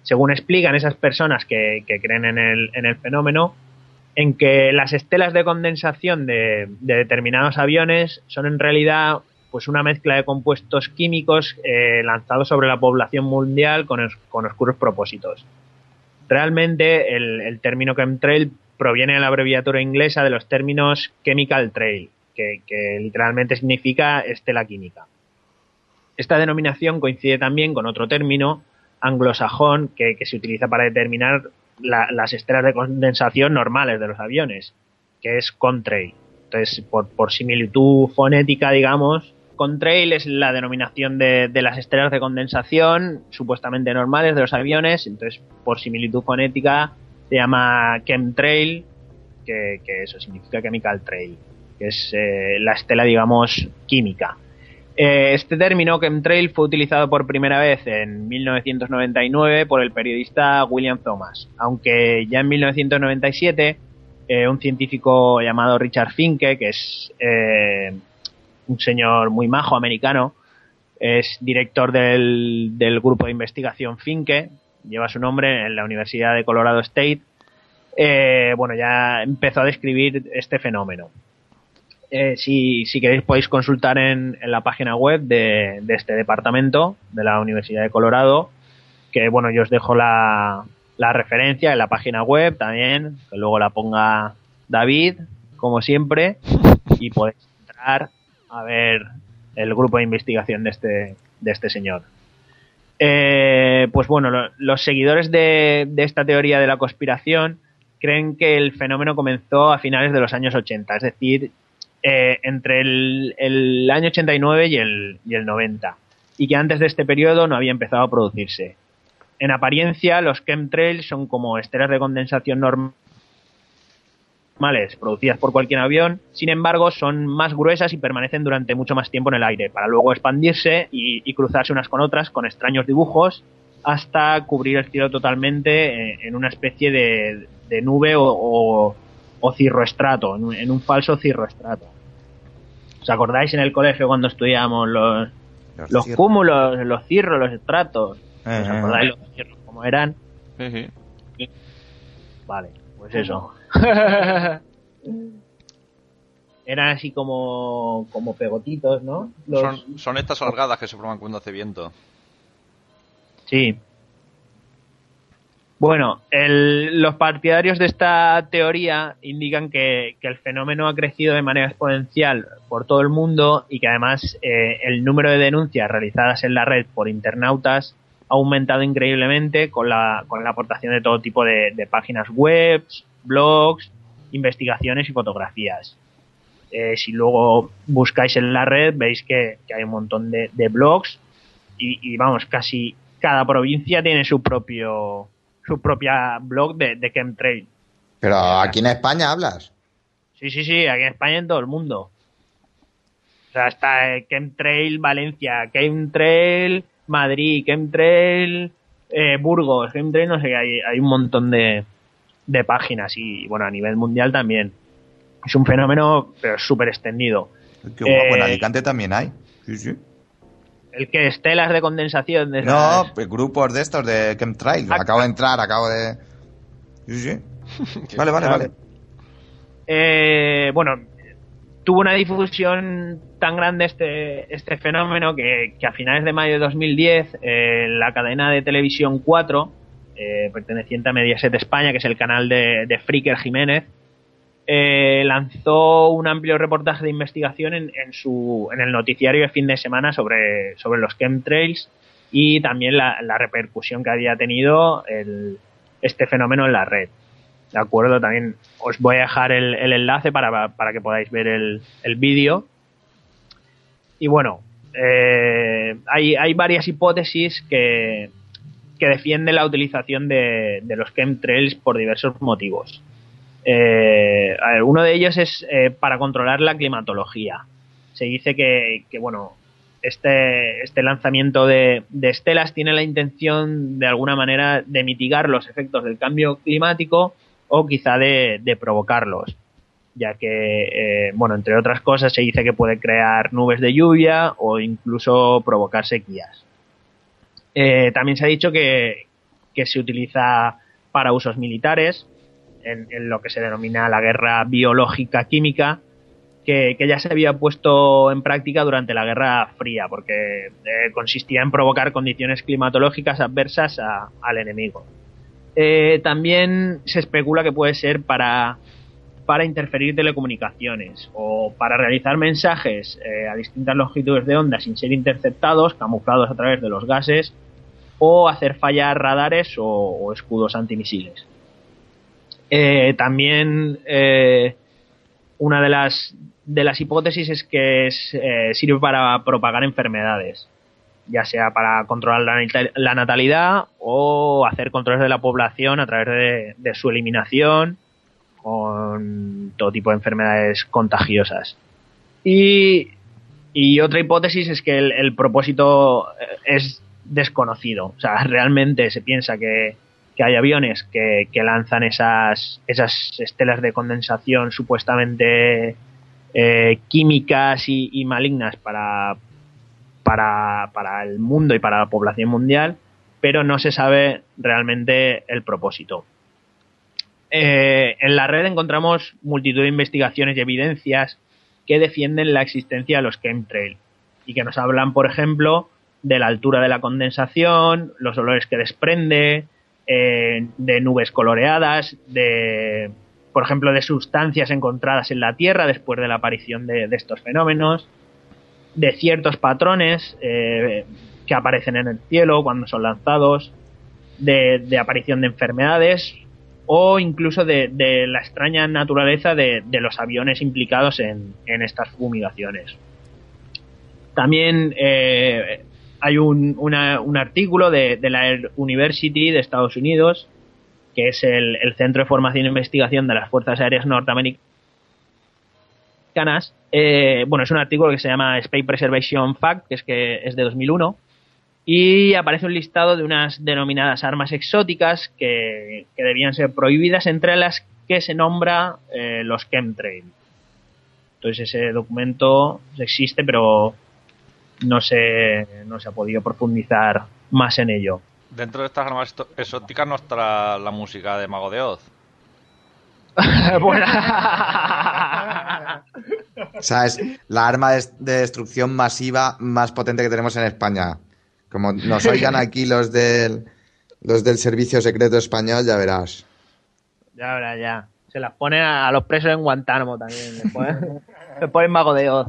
[SPEAKER 3] según explican esas personas que, que creen en el, en el fenómeno, en que las estelas de condensación de, de determinados aviones son en realidad pues una mezcla de compuestos químicos eh, lanzados sobre la población mundial con, con oscuros propósitos. Realmente el, el término chemtrail proviene de la abreviatura inglesa de los términos chemical trail, que, literalmente significa estela química. Esta denominación coincide también con otro término anglosajón que, que se utiliza para determinar la- las estelas de condensación normales de los aviones, que es contrail. Entonces, por, por similitud fonética, digamos, contrail es la denominación de, las estelas de condensación supuestamente normales de los aviones. Entonces, por similitud fonética, se llama chemtrail, que, eso significa chemical trail, que es eh, la estela, digamos, química. Eh, este término, chemtrail, fue utilizado por primera vez en 1999 por el periodista William Thomas, aunque ya en 1997 eh, un científico llamado Richard Finke, que es un señor muy majo americano, es director del, del grupo de investigación Finke, lleva su nombre en la Universidad de Colorado State, eh, bueno, ya empezó a describir este fenómeno. Eh, si, queréis podéis consultar en, en la página web de, de este departamento de la Universidad de Colorado, que bueno, yo os dejo la, la referencia en la página web también, que luego la ponga David, como siempre, y podéis entrar a ver el grupo de investigación de este, de este señor. Eh, pues bueno, lo- los seguidores de, esta teoría de la conspiración creen que el fenómeno comenzó a finales de los años 80, es decir, eh, entre el, año 89 y el, y el 90, y que antes de este periodo no había empezado a producirse. En apariencia, los chemtrails son como estelas de condensación normales producidas por cualquier avión, sin embargo, son más gruesas y permanecen durante mucho más tiempo en el aire, para luego expandirse y, y cruzarse unas con otras con extraños dibujos hasta cubrir el cielo totalmente eh, en una especie de, de nube o, o, o cirroestrato, en un, en un falso cirroestrato. ¿Os acordáis en el colegio cuando estudiábamos los,
[SPEAKER 2] Los
[SPEAKER 3] los
[SPEAKER 2] cirros.
[SPEAKER 3] cúmulos, los cirros, los estratos?
[SPEAKER 2] Eh,
[SPEAKER 3] ¿Os
[SPEAKER 2] eh.
[SPEAKER 3] acordáis los cirros cómo eran?
[SPEAKER 1] Sí, sí.
[SPEAKER 3] Vale, pues eso. Eran así como, como pegotitos, ¿no? Los-
[SPEAKER 1] Son, son estas holgadas que se forman cuando hace viento.
[SPEAKER 3] Sí. Bueno, el- los partidarios de esta teoría indican que, que el fenómeno ha crecido de manera exponencial por todo el mundo y que además eh, el número de denuncias realizadas en la red por internautas ha aumentado increíblemente con la, con la aportación de todo tipo de, de páginas web, blogs, investigaciones y fotografías. Eh, si luego buscáis en la red veis que, que hay un montón de, de blogs y, y vamos, casi cada provincia tiene su propio su propia blog de, de chemtrail.
[SPEAKER 2] Pero aquí en España hablas.
[SPEAKER 3] Sí, sí, sí, aquí en España en todo el mundo. O sea, está eh, chemtrail Valencia, chemtrail Madrid, chemtrail eh, Burgos, chemtrail no sé qué, hay, hay un montón de, de páginas y bueno, a nivel mundial también. Es un fenómeno pero súper extendido.
[SPEAKER 2] Qué guapo, en
[SPEAKER 3] Eh,
[SPEAKER 2] Alicante también hay. Sí, sí.
[SPEAKER 3] el que estelas de condensación. De
[SPEAKER 2] No,
[SPEAKER 3] esas-
[SPEAKER 2] pues, grupos de estos de chemtrails.
[SPEAKER 3] Ah,
[SPEAKER 2] Acabo de entrar, acabo de. Sí, sí. Vale, vale, vale.
[SPEAKER 3] Eh, bueno, tuvo una difusión tan grande este, este fenómeno que, que a finales de mayo de 2010 eh, la cadena de televisión 4, eh, perteneciente a Mediaset España, que es el canal de, de Fricker Jiménez, eh, lanzó un amplio reportaje de investigación en, en su, en el noticiario de fin de semana sobre, sobre los chemtrails y también la, la repercusión que había tenido el- este fenómeno en la red. ¿De acuerdo? También os voy a dejar el, el enlace para, para que podáis ver el, el vídeo. Y bueno, eh, hay, hay varias hipótesis que, que defienden la utilización de, de los chemtrails por diversos motivos. Eh, uno de ellos es eh, para controlar la climatología. Se dice que, que, bueno, este, este lanzamiento de, de estelas tiene la intención de alguna manera de mitigar los efectos del cambio climático o quizá de, de provocarlos, ya que, eh, bueno, entre otras cosas se dice que puede crear nubes de lluvia o incluso provocar sequías. Eh, también se ha dicho que, se utiliza para usos militares, en, lo que se denomina la guerra biológica química, que, ya se había puesto en práctica durante la Guerra Fría, porque eh, consistía en provocar condiciones climatológicas adversas al enemigo. Eh, también se especula que puede ser para, para interferir telecomunicaciones o para realizar mensajes eh, a distintas longitudes de onda sin ser interceptados, camuflados a través de los gases, o hacer fallar radares o, escudos antimisiles. Eh, también eh, una de las, de las hipótesis es que es, eh, sirve para propagar enfermedades, ya sea para controlar la, nat- la natalidad o hacer controles de la población a través de su eliminación con todo tipo de enfermedades contagiosas. Y, otra hipótesis es que el, propósito eh, es desconocido. O sea, realmente se piensa que, hay aviones que, que lanzan esas, esas estelas de condensación supuestamente eh, químicas y, y malignas para, para, para el mundo y para la población mundial, pero no se sabe realmente el propósito. Eh, en la red encontramos multitud de investigaciones y evidencias que defienden la existencia de los chemtrails y que nos hablan, por ejemplo, de la altura de la condensación, los olores que desprende, eh, de nubes coloreadas, de, por ejemplo, de sustancias encontradas en la Tierra después de la aparición de, de estos fenómenos, de ciertos patrones eh, que aparecen en el cielo cuando son lanzados, de, de aparición de enfermedades o incluso de, la extraña naturaleza de, los aviones implicados en, estas fumigaciones. También eh, hay un, una- un artículo de, de la Air University de Estados Unidos, que es el, el Centro de Formación e Investigación de las Fuerzas Aéreas Norteamericanas. Eh, bueno, es un artículo que se llama Space Preservation Fact, que es, que es de 2001, y aparece un listado de unas denominadas armas exóticas que, que debían ser prohibidas, entre las que se nombra eh, los chemtrails. Entonces ese documento existe, pero no se, no se ha podido profundizar más en ello.
[SPEAKER 1] Dentro de estas armas exóticas nos trae la música de Mago de Oz.
[SPEAKER 3] Bueno.
[SPEAKER 2] O sea, es la arma de, de destrucción masiva más potente que tenemos en España. Como nos oigan aquí los del, los del Servicio Secreto Español, ya verás.
[SPEAKER 3] Ya, verás, ya. Se las pone a, a los presos en Guantánamo también. Le ponen mago de Oz.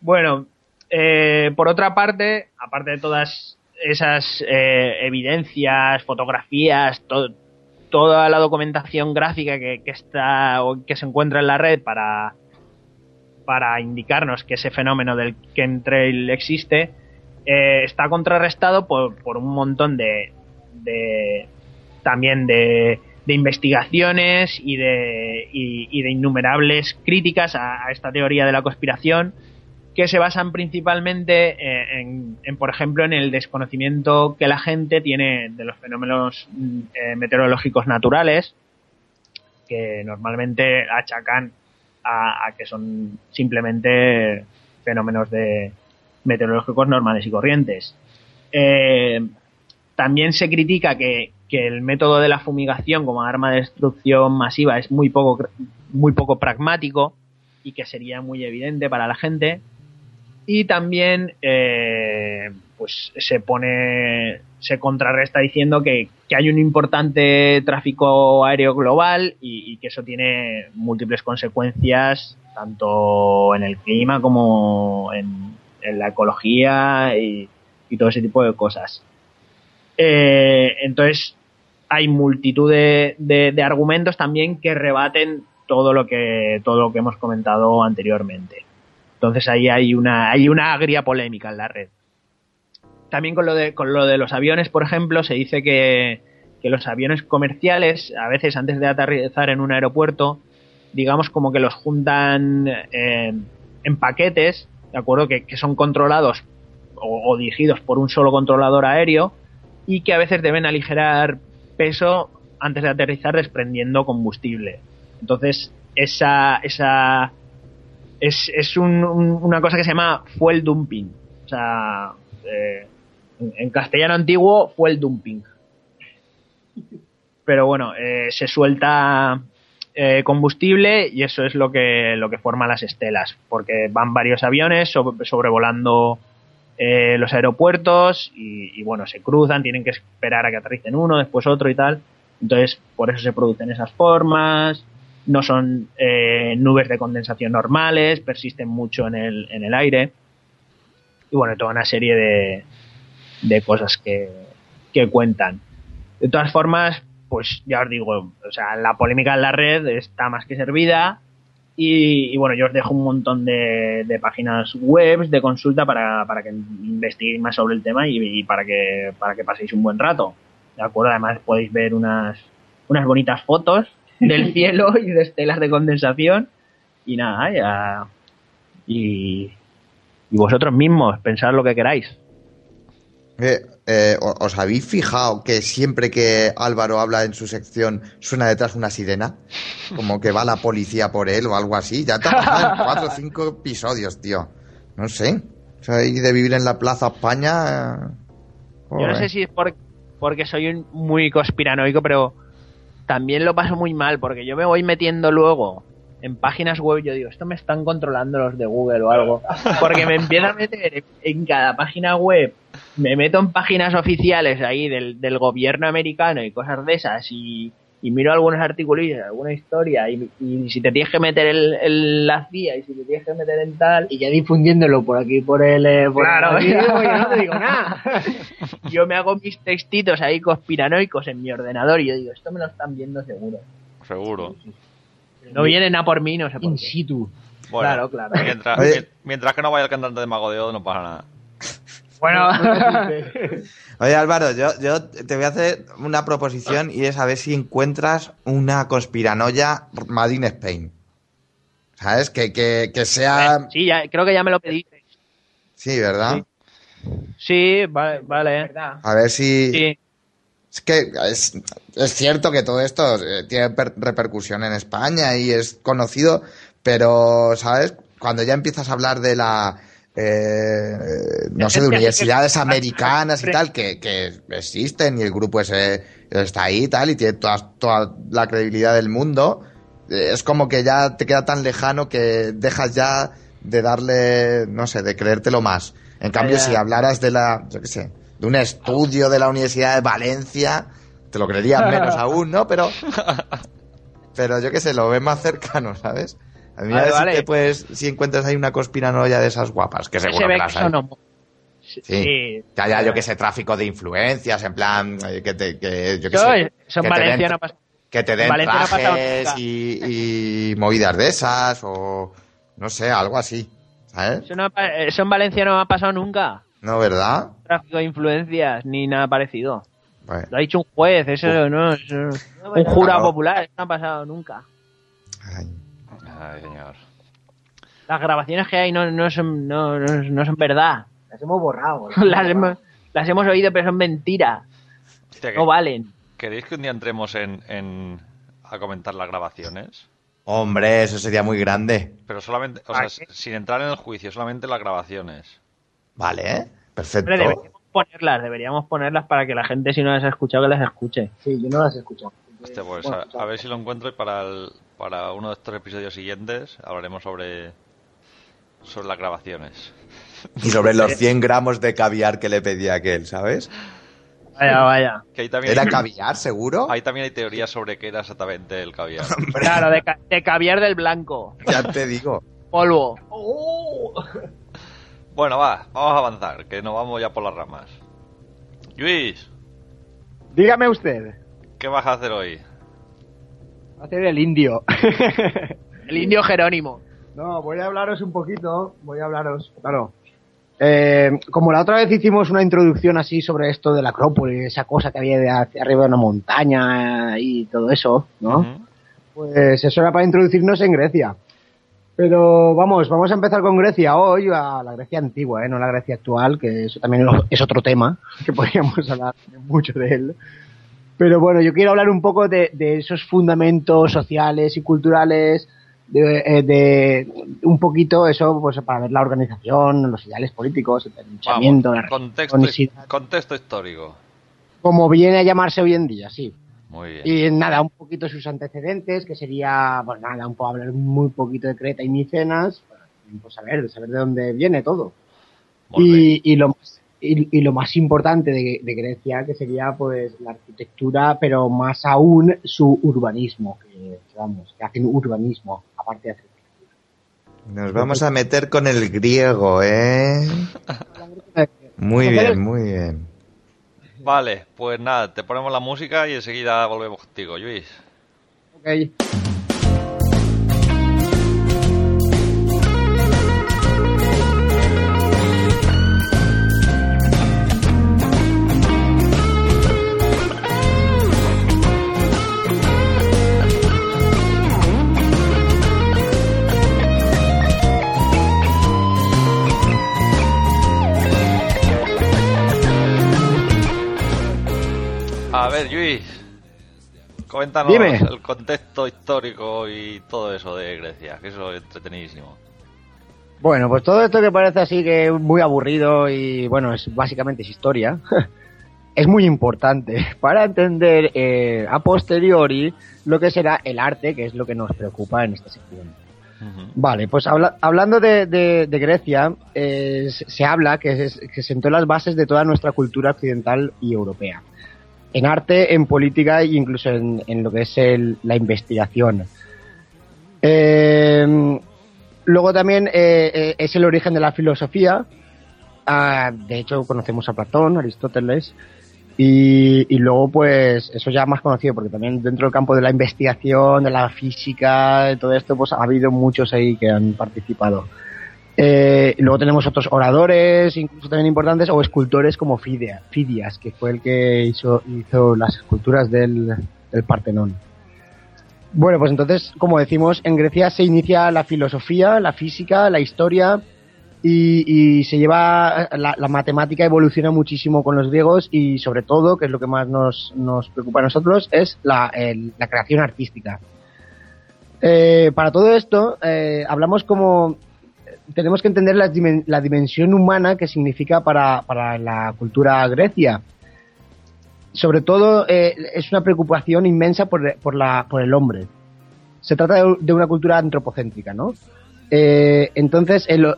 [SPEAKER 3] Bueno, eh, por otra parte, aparte de todas esas eh, evidencias, fotografías, to- toda la documentación gráfica que, que está o que se encuentra en la red para, para indicarnos que ese fenómeno del chemtrail existe, eh, está contrarrestado por, por un montón de, de también de, de investigaciones y de, y, de innumerables críticas a, a esta teoría de la conspiración que se basan principalmente eh, en, en, por ejemplo, en el desconocimiento que la gente tiene de los fenómenos mm, eh, meteorológicos naturales, que normalmente achacan a, a que son simplemente fenómenos de, meteorológicos normales y corrientes. Eh, también se critica que, que el método de la fumigación como arma de destrucción masiva es muy poco, muy poco pragmático y que sería muy evidente para la gente. Y también eh, pues se pone, se contrarresta diciendo que, que hay un importante tráfico aéreo global y, que eso tiene múltiples consecuencias tanto en el clima como en, la ecología y, todo ese tipo de cosas. Eh, entonces, hay multitud de, de, argumentos también que rebaten todo lo que, todo lo que hemos comentado anteriormente. Entonces ahí hay una, hay una agria polémica en la red. También con lo de, con lo de los aviones, por ejemplo, se dice que, que los aviones comerciales, a veces antes de aterrizar en un aeropuerto, digamos como que los juntan eh, en paquetes, ¿de acuerdo? Que, que son controlados o, dirigidos por un solo controlador aéreo y que a veces deben aligerar peso antes de aterrizar desprendiendo combustible. Entonces, esa, esa es, es un, una cosa que se llama fuel dumping. O sea, eh, en, castellano antiguo, fuel dumping. Pero bueno, eh, se suelta eh, combustible y eso es lo que, lo que forma las estelas, porque van varios aviones sobre, sobrevolando eh, los aeropuertos y, y, bueno, se cruzan, tienen que esperar a que aterricen uno, después otro y tal. Entonces, por eso se producen esas formas, no son eh, nubes de condensación normales, persisten mucho en el, en el aire. Y bueno, toda una serie de, de cosas que, que cuentan. De todas formas, pues ya os digo, o sea, la polémica en la red está más que servida. Y, y, bueno, yo os dejo un montón de, de páginas web de consulta para, para que investiguéis más sobre el tema y, y, para, que, para que paséis un buen rato. ¿De acuerdo? Además podéis ver unas, unas bonitas fotos del cielo y de estelas de condensación. Y nada, ya. Y, y vosotros mismos, pensad lo que queráis.
[SPEAKER 2] Eh, eh, ¿Os habéis fijado que siempre que Álvaro habla en su sección suena detrás una sirena? Como que va la policía por él o algo así. Ya te en cuatro o cinco episodios, tío. No sé. O sea, y de vivir en la Plaza España.
[SPEAKER 3] Oh, Yo no sé si es por, porque soy un muy conspiranoico, pero también lo paso muy mal porque yo me voy metiendo luego en páginas web yo digo, esto me están controlando los de Google o algo. Porque me empiezo a meter en cada página web, me meto en páginas oficiales ahí del, del gobierno americano y cosas de esas y, y miro algunos artículos, alguna historia y, y, si te tienes que meter el, el, la CIA y si te tienes que meter en tal...
[SPEAKER 4] Y ya difundiéndolo por aquí, por el... Eh, por
[SPEAKER 3] claro,
[SPEAKER 4] el yo no te digo nada.
[SPEAKER 3] yo me hago mis textitos ahí conspiranoicos en mi ordenador y yo digo, esto me lo están viendo seguro.
[SPEAKER 1] Seguro.
[SPEAKER 3] No vienen a por mí, no sé por
[SPEAKER 4] In
[SPEAKER 3] qué.
[SPEAKER 4] situ.
[SPEAKER 1] Bueno,
[SPEAKER 3] claro, claro.
[SPEAKER 1] Mientras,
[SPEAKER 2] Oye.
[SPEAKER 1] mientras que no vaya el cantante de Mago de Oz, no pasa nada.
[SPEAKER 3] Bueno,
[SPEAKER 2] Oye Álvaro, yo, yo te voy a hacer una proposición y es a ver si encuentras una conspiranoia Made in Spain. ¿Sabes? Que, que, que sea...
[SPEAKER 3] sí, ya, creo que ya me lo pediste.
[SPEAKER 2] Sí, ¿verdad?
[SPEAKER 3] Sí, sí vale, vale.
[SPEAKER 2] A ver si...
[SPEAKER 3] Sí.
[SPEAKER 2] Es que es, es, cierto que todo esto eh, tiene per repercusión en España y es conocido, pero, ¿sabes? Cuando ya empiezas a hablar de la... Eh, no sé, de universidades americanas y tal, que, que, existen y el grupo ese está ahí y tal, y tiene toda, toda la credibilidad del mundo, eh, es como que ya te queda tan lejano que dejas ya de darle, no sé, de creértelo más. En cambio, si hablaras de la, yo qué sé, de un estudio de la Universidad de Valencia, te lo creerías menos aún, ¿no? Pero, pero yo qué sé, lo ves más cercano, ¿sabes? A mí vale, a ver vale. si, te puedes, si encuentras ahí una conspiranoia de esas guapas, que seguro que las hay. Sí. sí. Que haya, yo que sé, tráfico de influencias, en plan, eh, que te, que, yo que
[SPEAKER 3] yo,
[SPEAKER 2] sé.
[SPEAKER 3] Son
[SPEAKER 2] que
[SPEAKER 3] valencianos
[SPEAKER 2] te den, que te den trajes y, y, movidas de esas, o no sé, algo así, ¿sabes?
[SPEAKER 3] Eso, no, eso en Valencia no ha pasado nunca.
[SPEAKER 2] No, ¿verdad?
[SPEAKER 3] Tráfico de influencias, ni nada parecido. Bueno. Lo ha dicho un juez, eso Uf. no, eso, un jurado claro. popular, eso no ha pasado nunca.
[SPEAKER 2] Ay.
[SPEAKER 1] Ay, señor.
[SPEAKER 3] Las grabaciones que hay no, no, son, no, no, no son verdad.
[SPEAKER 4] Las hemos borrado.
[SPEAKER 3] las, hemos, las, hemos, oído, pero son mentiras. Hostia, no valen.
[SPEAKER 1] ¿Queréis que un día entremos en, en, a comentar las grabaciones?
[SPEAKER 2] Hombre, eso sería muy grande.
[SPEAKER 1] Pero solamente, o sea, sin entrar en el juicio, solamente las grabaciones.
[SPEAKER 2] Vale, ¿eh? perfecto.
[SPEAKER 3] Hombre, deberíamos ponerlas, deberíamos ponerlas para que la gente, si no las ha escuchado, que las escuche.
[SPEAKER 4] Sí, yo no las he escuchado.
[SPEAKER 1] Hostia, pues
[SPEAKER 4] Bueno,
[SPEAKER 1] a, a ver si lo encuentro y para, el- para uno de estos episodios siguientes hablaremos sobre, sobre las grabaciones.
[SPEAKER 2] Y sobre los 100 gramos de caviar que le pedía aquel, ¿sabes?
[SPEAKER 3] Vaya, vaya.
[SPEAKER 1] Que ahí también,
[SPEAKER 2] ¿Era
[SPEAKER 1] hay,
[SPEAKER 2] caviar, seguro?
[SPEAKER 1] ahí también hay teorías sobre qué era exactamente el caviar.
[SPEAKER 3] Claro, de, ca- de caviar del blanco.
[SPEAKER 2] Ya te digo.
[SPEAKER 3] Polvo.
[SPEAKER 1] Bueno, va, vamos a avanzar, que nos vamos ya por las ramas. Luis,
[SPEAKER 4] Dígame usted.
[SPEAKER 1] ¿qué vas a hacer hoy?
[SPEAKER 4] Va a ser el indio.
[SPEAKER 3] El indio Jerónimo.
[SPEAKER 4] No, voy a hablaros un poquito, voy a hablaros, claro. Eh, como la otra vez hicimos una introducción así sobre esto de la Acrópolis, esa cosa que había de hacia arriba de una montaña y todo eso, ¿no? Pues eso era para introducirnos en Grecia. Pero vamos, vamos a empezar con Grecia hoy, a la Grecia antigua, ¿eh? no la Grecia actual, que eso también es otro tema, que podríamos hablar mucho de él. Pero bueno, yo quiero hablar un poco de, de esos fundamentos sociales y culturales, de, eh, de un poquito eso, pues para ver la organización, los ideales políticos, el pensamiento,
[SPEAKER 1] Vamos,
[SPEAKER 4] la
[SPEAKER 1] contexto, contexto histórico.
[SPEAKER 4] como viene a llamarse hoy en día, sí.
[SPEAKER 1] Muy bien.
[SPEAKER 4] Y nada, un poquito sus antecedentes, que sería, pues nada, un poco hablar muy poquito de Creta y Micenas, pues saber, de saber de dónde viene todo. Y, y lo más y, y lo más importante de, de Grecia, que sería pues la arquitectura, pero más aún su urbanismo, que vamos, que hacen urbanismo, aparte de hacer
[SPEAKER 2] Nos vamos a meter con el griego, ¿eh? Muy bien, muy bien.
[SPEAKER 1] Vale, pues nada, te ponemos la música y enseguida volvemos contigo, Luis.
[SPEAKER 4] Ok.
[SPEAKER 1] Coméntanos
[SPEAKER 4] Dime.
[SPEAKER 1] el contexto histórico y todo eso de Grecia, que eso es entretenidísimo.
[SPEAKER 4] Bueno, pues todo esto que parece así que muy aburrido y bueno, es básicamente es historia, es muy importante para entender eh, a posteriori lo que será el arte, que es lo que nos preocupa en esta sección. Vale, pues habla- hablando de, de- de Grecia, eh, se- se habla que, es- que sentó las bases de toda nuestra cultura occidental y europea. En arte, en política e incluso en, en lo que es el- la investigación. Eh, luego también eh, eh, es el origen de la filosofía. Ah, de hecho, conocemos a Platón, Aristóteles. Y, y luego, pues, eso ya más conocido, porque también dentro del campo de la investigación, de la física, de todo esto, pues ha habido muchos ahí que han participado. Eh, luego tenemos otros oradores, incluso también importantes, o escultores como Fidea- Fidias, que fue el que hizo, las esculturas del, del Partenón. Bueno, pues entonces, como decimos, en Grecia se inicia la filosofía, la física, la historia y, se lleva la, la matemática evoluciona muchísimo con los griegos y sobre todo, que es lo que más nos, nos preocupa a nosotros, es la, el- la creación artística. Eh, para todo esto, eh, hablamos como tenemos que entender la, dimen- la dimensión humana que significa para, para la cultura grecia. Sobre todo, eh, es una preocupación inmensa por, por, la, por el hombre. Se trata de, de una cultura antropocéntrica, ¿no? Eh, entonces, el-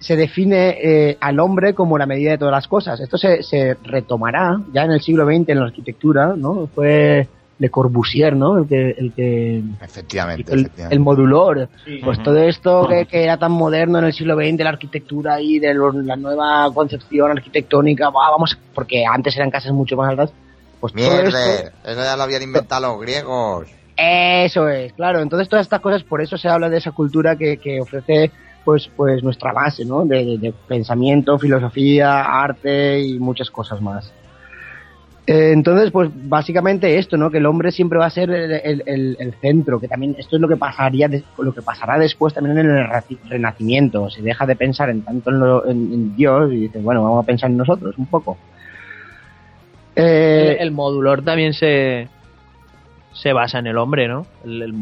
[SPEAKER 4] se define eh, al hombre como la medida de todas las cosas. Esto se, se retomará ya en el siglo XX en la arquitectura, ¿no? Fue Le Corbusier, ¿no? El que, el que
[SPEAKER 2] Efectivamente,
[SPEAKER 4] el,
[SPEAKER 2] efectivamente.
[SPEAKER 4] el modulor. Pues todo esto que, que era tan moderno en el siglo XX, la arquitectura y de lo- la nueva concepción arquitectónica, ¡buah! vamos, porque antes eran casas mucho más altas. Pues todo
[SPEAKER 2] Mierda,
[SPEAKER 4] esto,
[SPEAKER 2] eso ya lo habían inventado los griegos.
[SPEAKER 4] eso es, claro. Entonces todas estas cosas, por eso se habla de esa cultura que, que ofrece pues, pues nuestra base, ¿no? De, de- de pensamiento, filosofía, arte y muchas cosas más. Eh, entonces, pues básicamente esto, ¿no? Que el hombre siempre va a ser el, el- el- centro, que también esto es lo que pasaría, lo que pasará después también en el renaci- renacimiento. Se deja de pensar en tanto en, lo- en- Dios y dice, bueno, vamos a pensar en nosotros un poco. Eh,
[SPEAKER 3] el, el modulor también se, se basa en el hombre, ¿no? El, el.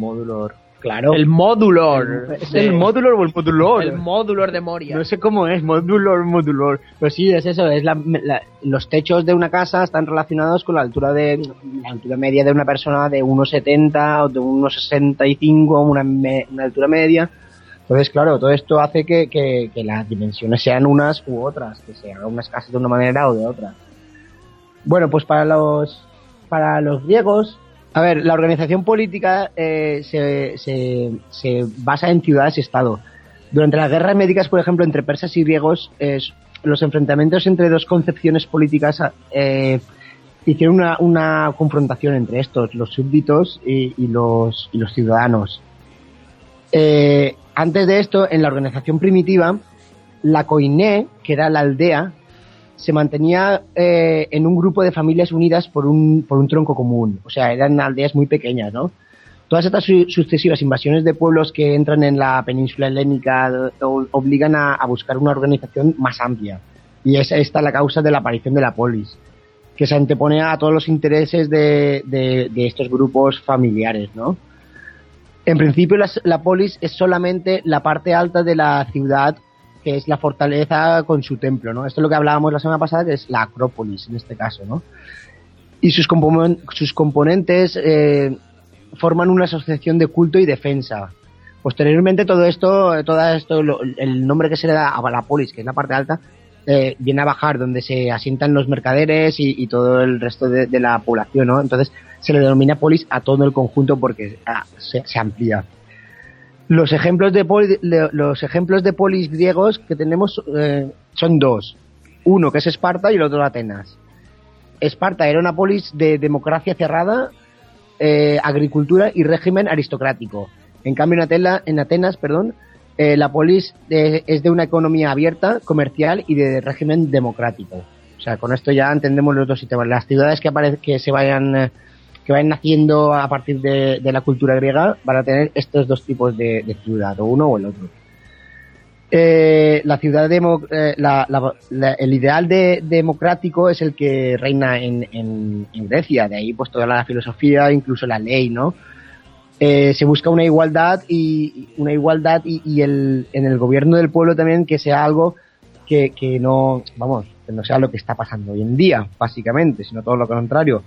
[SPEAKER 4] Claro.
[SPEAKER 3] El modulor.
[SPEAKER 4] ¿Es
[SPEAKER 3] de-
[SPEAKER 4] el módulo o el modulor?
[SPEAKER 3] El modulor de Moria.
[SPEAKER 4] No sé cómo es, modulor, modulor. Pues sí, es eso, es la, la- los techos de una casa están relacionados con la altura de la altura media de una persona de 1,70 o de 1,65, una, me- una altura media. Entonces, claro, todo esto hace que, que- que las dimensiones sean unas u otras, que se hagan unas casas de una manera o de otra. Bueno, pues para los para los griegos, a ver, la organización política eh, se, se, se basa en ciudades-estado. Durante las guerras médicas, por ejemplo, entre persas y griegos, los enfrentamientos entre dos concepciones políticas eh, hicieron una, una confrontación entre estos, los súbditos y, y los, y los ciudadanos. Eh, antes de esto, en la organización primitiva, la coiné, que era la aldea, se mantenía eh, en un grupo de familias unidas por un, por un tronco común. O sea, eran aldeas muy pequeñas, ¿no? Todas estas su- sucesivas invasiones de pueblos que entran en la península helénica o- obligan a, buscar una organización más amplia. Y es esta la causa de la aparición de la polis, que se antepone a todos los intereses de, de- estos grupos familiares, ¿no? En principio, las- la polis es solamente la parte alta de la ciudad que es la fortaleza con su templo, ¿no? Esto es lo que hablábamos la semana pasada, que es la Acrópolis, en este caso, ¿no? Y sus, sus componentes eh, forman una asociación de culto y defensa. Posteriormente todo esto, todo esto, el nombre que se le da a la polis, que es la parte alta, eh, viene a bajar donde se asientan los mercaderes y, todo el resto de, la población, ¿no? Entonces se le denomina polis a todo el conjunto porque ah, se amplía. Los ejemplos de poli- los ejemplos de polis griegos que tenemos eh, son dos. Uno que es Esparta y el otro Atenas. Esparta era una polis de democracia cerrada, eh, agricultura y régimen aristocrático. En cambio en, Atela- en Atenas, perdón, eh, la polis de- es de una economía abierta, comercial y de régimen democrático. O sea, con esto ya entendemos los dos sistemas. Las ciudades que, que se vayan eh, que vayan naciendo a partir de, la cultura griega van a tener estos dos tipos de, ciudad, o uno o el otro. Eh, la ciudad eh, la- el ideal de, democrático es el que reina en Grecia, de ahí pues toda la filosofía, incluso la ley, ¿no? Eh, se busca una igualdad y una igualdad y, y el, en el gobierno del pueblo también que sea algo que, que no, vamos, que no sea lo que está pasando hoy en día, básicamente, sino todo lo contrario.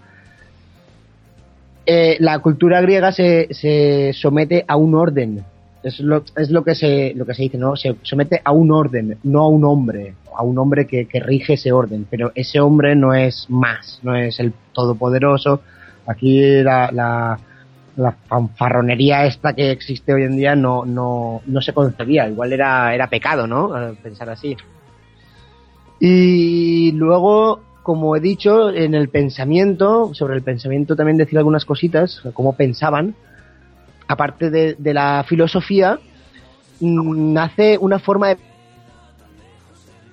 [SPEAKER 4] Eh, la cultura griega se, se somete a un orden. Es lo, es lo que se lo que se dice, ¿no? Se somete a un orden, no a un hombre, a un hombre que, que rige ese orden. Pero ese hombre no es más, no es el todopoderoso. Aquí la, la, la fanfarronería esta que existe hoy en día no, no, no se concebía. Igual era, era pecado, ¿no? Pensar así. Y luego, como he dicho, en el pensamiento, sobre el pensamiento también decir algunas cositas, cómo pensaban. Aparte de, la filosofía, mm, nace una forma de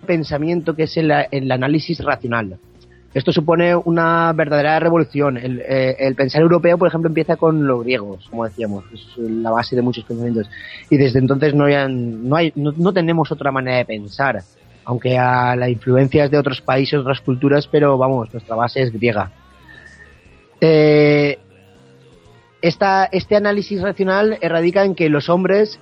[SPEAKER 4] pensamiento que es el, el análisis racional. Esto supone una verdadera revolución. El, eh, el pensar europeo, por ejemplo, empieza con los griegos, como decíamos, es la base de muchos pensamientos. Y desde entonces no, hay, no, hay, no, no tenemos otra manera de pensar aunque a la influencia es de otros países, otras culturas, pero vamos, nuestra base es griega. Eh, esta, este análisis racional radica en que los hombres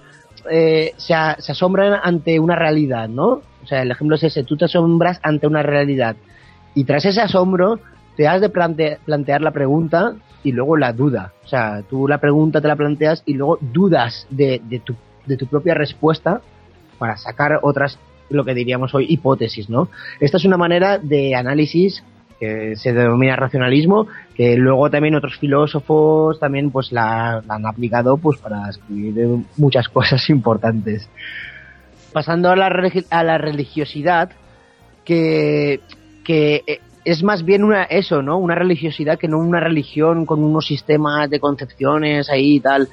[SPEAKER 4] eh, se asombran ante una realidad, ¿no? O sea, el ejemplo es ese, tú te asombras ante una realidad y tras ese asombro te has de plante- plantear la pregunta y luego la duda. O sea, tú la pregunta te la planteas y luego dudas de, de tu, de tu propia respuesta para sacar otras, lo que diríamos hoy, hipótesis, ¿no? Esta es una manera de análisis que se denomina racionalismo, que luego también otros filósofos también pues la, han aplicado pues para escribir muchas cosas importantes. Pasando a la, a la religiosidad, que, que eh, es más bien una eso, ¿no? Una religiosidad que no una religión con unos sistemas de concepciones ahí y tal.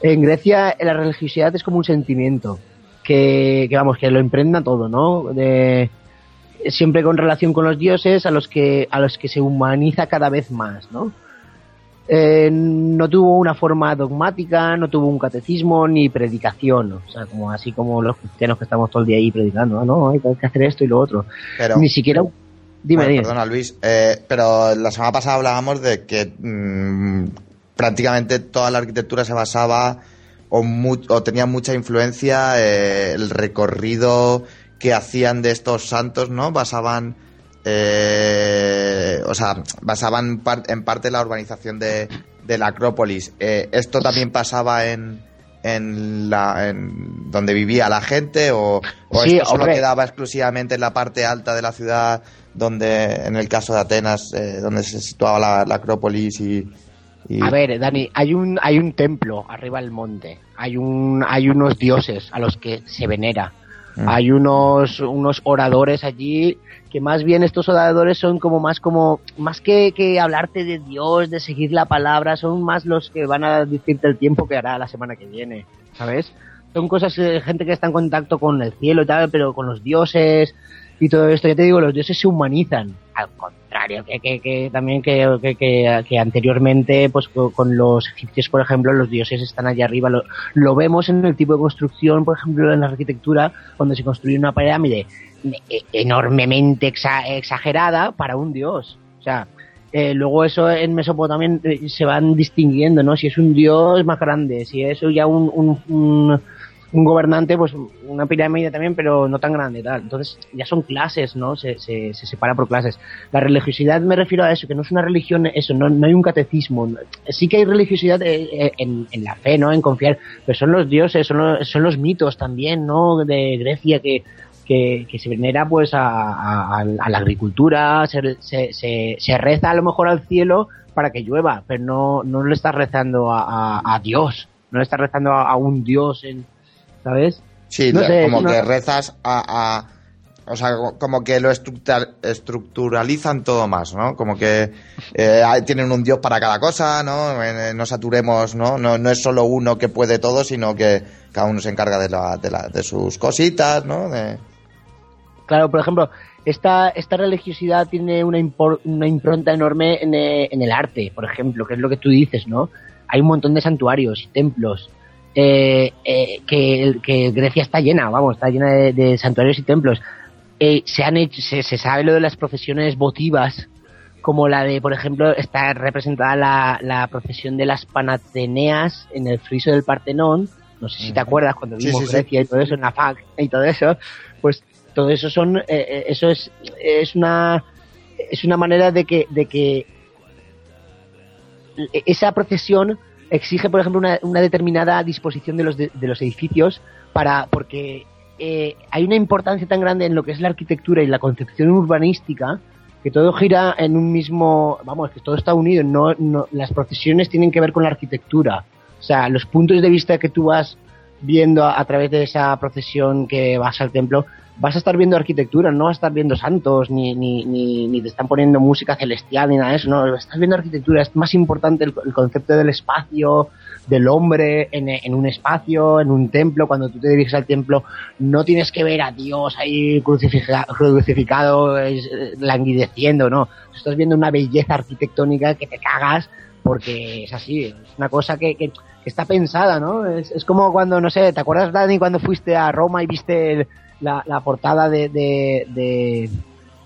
[SPEAKER 4] En Grecia la religiosidad es como un sentimiento que, que vamos, que lo imprenda todo, ¿no? De, siempre con relación con los dioses a los que a los que se humaniza cada vez más, ¿no? Eh, no tuvo una forma dogmática, no tuvo un catecismo ni predicación, o sea, como así como los cristianos que estamos todo el día ahí predicando, "Ah, no, hay que hacer esto y lo otro.
[SPEAKER 2] Pero,
[SPEAKER 4] Ni siquiera dime,
[SPEAKER 2] Bueno. Perdona, Luis, eh, pero la semana pasada hablábamos de que mm, prácticamente toda la arquitectura se basaba o, mu- o tenía mucha influencia eh, el recorrido que hacían de estos santos, ¿no? Basaban, eh, o sea, basaban par- en parte la urbanización de, de la Acrópolis. Eh, ¿Esto también pasaba en, en, la, en donde vivía la gente o, o
[SPEAKER 4] Sí,
[SPEAKER 2] esto solo
[SPEAKER 4] hombre.
[SPEAKER 2] quedaba exclusivamente en la parte alta de la ciudad, donde en el caso de Atenas, eh, donde se situaba la, la Acrópolis y, y-
[SPEAKER 4] A ver, Dani, hay un, hay un templo arriba del monte, hay, un, hay unos dioses a los que se venera,
[SPEAKER 2] Mm.
[SPEAKER 4] hay unos, unos oradores allí que más bien estos oradores son como más como, más que, que hablarte de Dios, de seguir la palabra, son más los que van a decirte el tiempo que hará la semana que viene, ¿sabes? Son cosas, eh, gente que está en contacto con el cielo y tal, pero con los dioses y todo esto, ya te digo, los dioses se humanizan. Al contrario, que, que, que también que, que, anteriormente, pues co- con los egipcios, por ejemplo, los dioses están allá arriba. Lo, lo vemos en el tipo de construcción, por ejemplo, en la arquitectura, cuando se construye una pirámide e- enormemente exa- exagerada para un dios. O sea, eh, luego eso en Mesopotamia eh, se van distinguiendo, ¿no? Si es un dios más grande, si es ya un, un, un, un gobernante, pues una pirámide también, pero no tan grande, tal. Entonces ya son clases, ¿no? Se, se, se separa por clases. La religiosidad me refiero a eso, que no es una religión, eso, no, no hay un catecismo. Sí que hay religiosidad eh, eh, en, en la fe, ¿no? En confiar, pero son los dioses, son los, son los mitos también, ¿no? De Grecia que que, que se venera pues a, a- la agricultura, se, se, se, reza a lo mejor al cielo para que llueva, pero no, no le estás rezando a, a- a Dios, no le estás rezando a, a un Dios, en, ¿sabes?
[SPEAKER 2] Sí,
[SPEAKER 4] No
[SPEAKER 2] le-
[SPEAKER 4] sé,
[SPEAKER 2] como
[SPEAKER 4] no-
[SPEAKER 2] que rezas a, a- O sea, co- como que lo estructura- estructuralizan todo más, ¿no? Como que eh, tienen un dios para cada cosa, ¿no? Eh, no saturemos, ¿no? ¿no? No es solo uno que puede todo, sino que cada uno se encarga de, la, de, la- de sus cositas, ¿no? De-
[SPEAKER 4] Claro, por ejemplo, esta, esta religiosidad tiene una, impor- una impronta enorme en, eh, en el arte, por ejemplo, que es lo que tú dices, ¿no? Hay un montón de santuarios y templos. Eh, eh, que, que Grecia está llena, vamos, está llena de, de santuarios y templos. Eh, se han hecho, se, se sabe lo de las procesiones votivas, como la de, por ejemplo, está representada la, la procesión de las Panateneas en el friso del Partenón. No sé si te
[SPEAKER 2] Ujú.
[SPEAKER 4] acuerdas cuando
[SPEAKER 2] Sí,
[SPEAKER 4] vimos
[SPEAKER 2] sí, sí.
[SPEAKER 4] Grecia y todo eso en la FAC y todo eso. Pues todo eso son, eh, eh, eso es, es una, es una manera de que, de que esa procesión exige, por ejemplo, una, una determinada disposición de los, de, los edificios para, porque eh, hay una importancia tan grande en lo que es la arquitectura y la concepción urbanística que todo gira en un mismo, vamos, que todo está unido, no, no, las procesiones tienen que ver con la arquitectura. O sea, los puntos de vista que tú vas viendo a, a través de esa procesión que vas al templo, vas a estar viendo arquitectura, no vas a estar viendo santos, ni, ni, ni, ni te están poniendo música celestial, ni nada de eso, no, estás viendo arquitectura, es más importante el, concepto del espacio, del hombre en, en un espacio, en un templo, cuando tú te diriges al templo, no tienes que ver a Dios ahí crucifica- crucificado, eh, languideciendo, no, estás viendo una belleza arquitectónica que te cagas porque es así, es una cosa que, que, que está pensada, ¿no? Es, es como cuando, no sé, ¿te acuerdas, Dani, cuando fuiste a Roma y viste el- la, la portada de, de, de-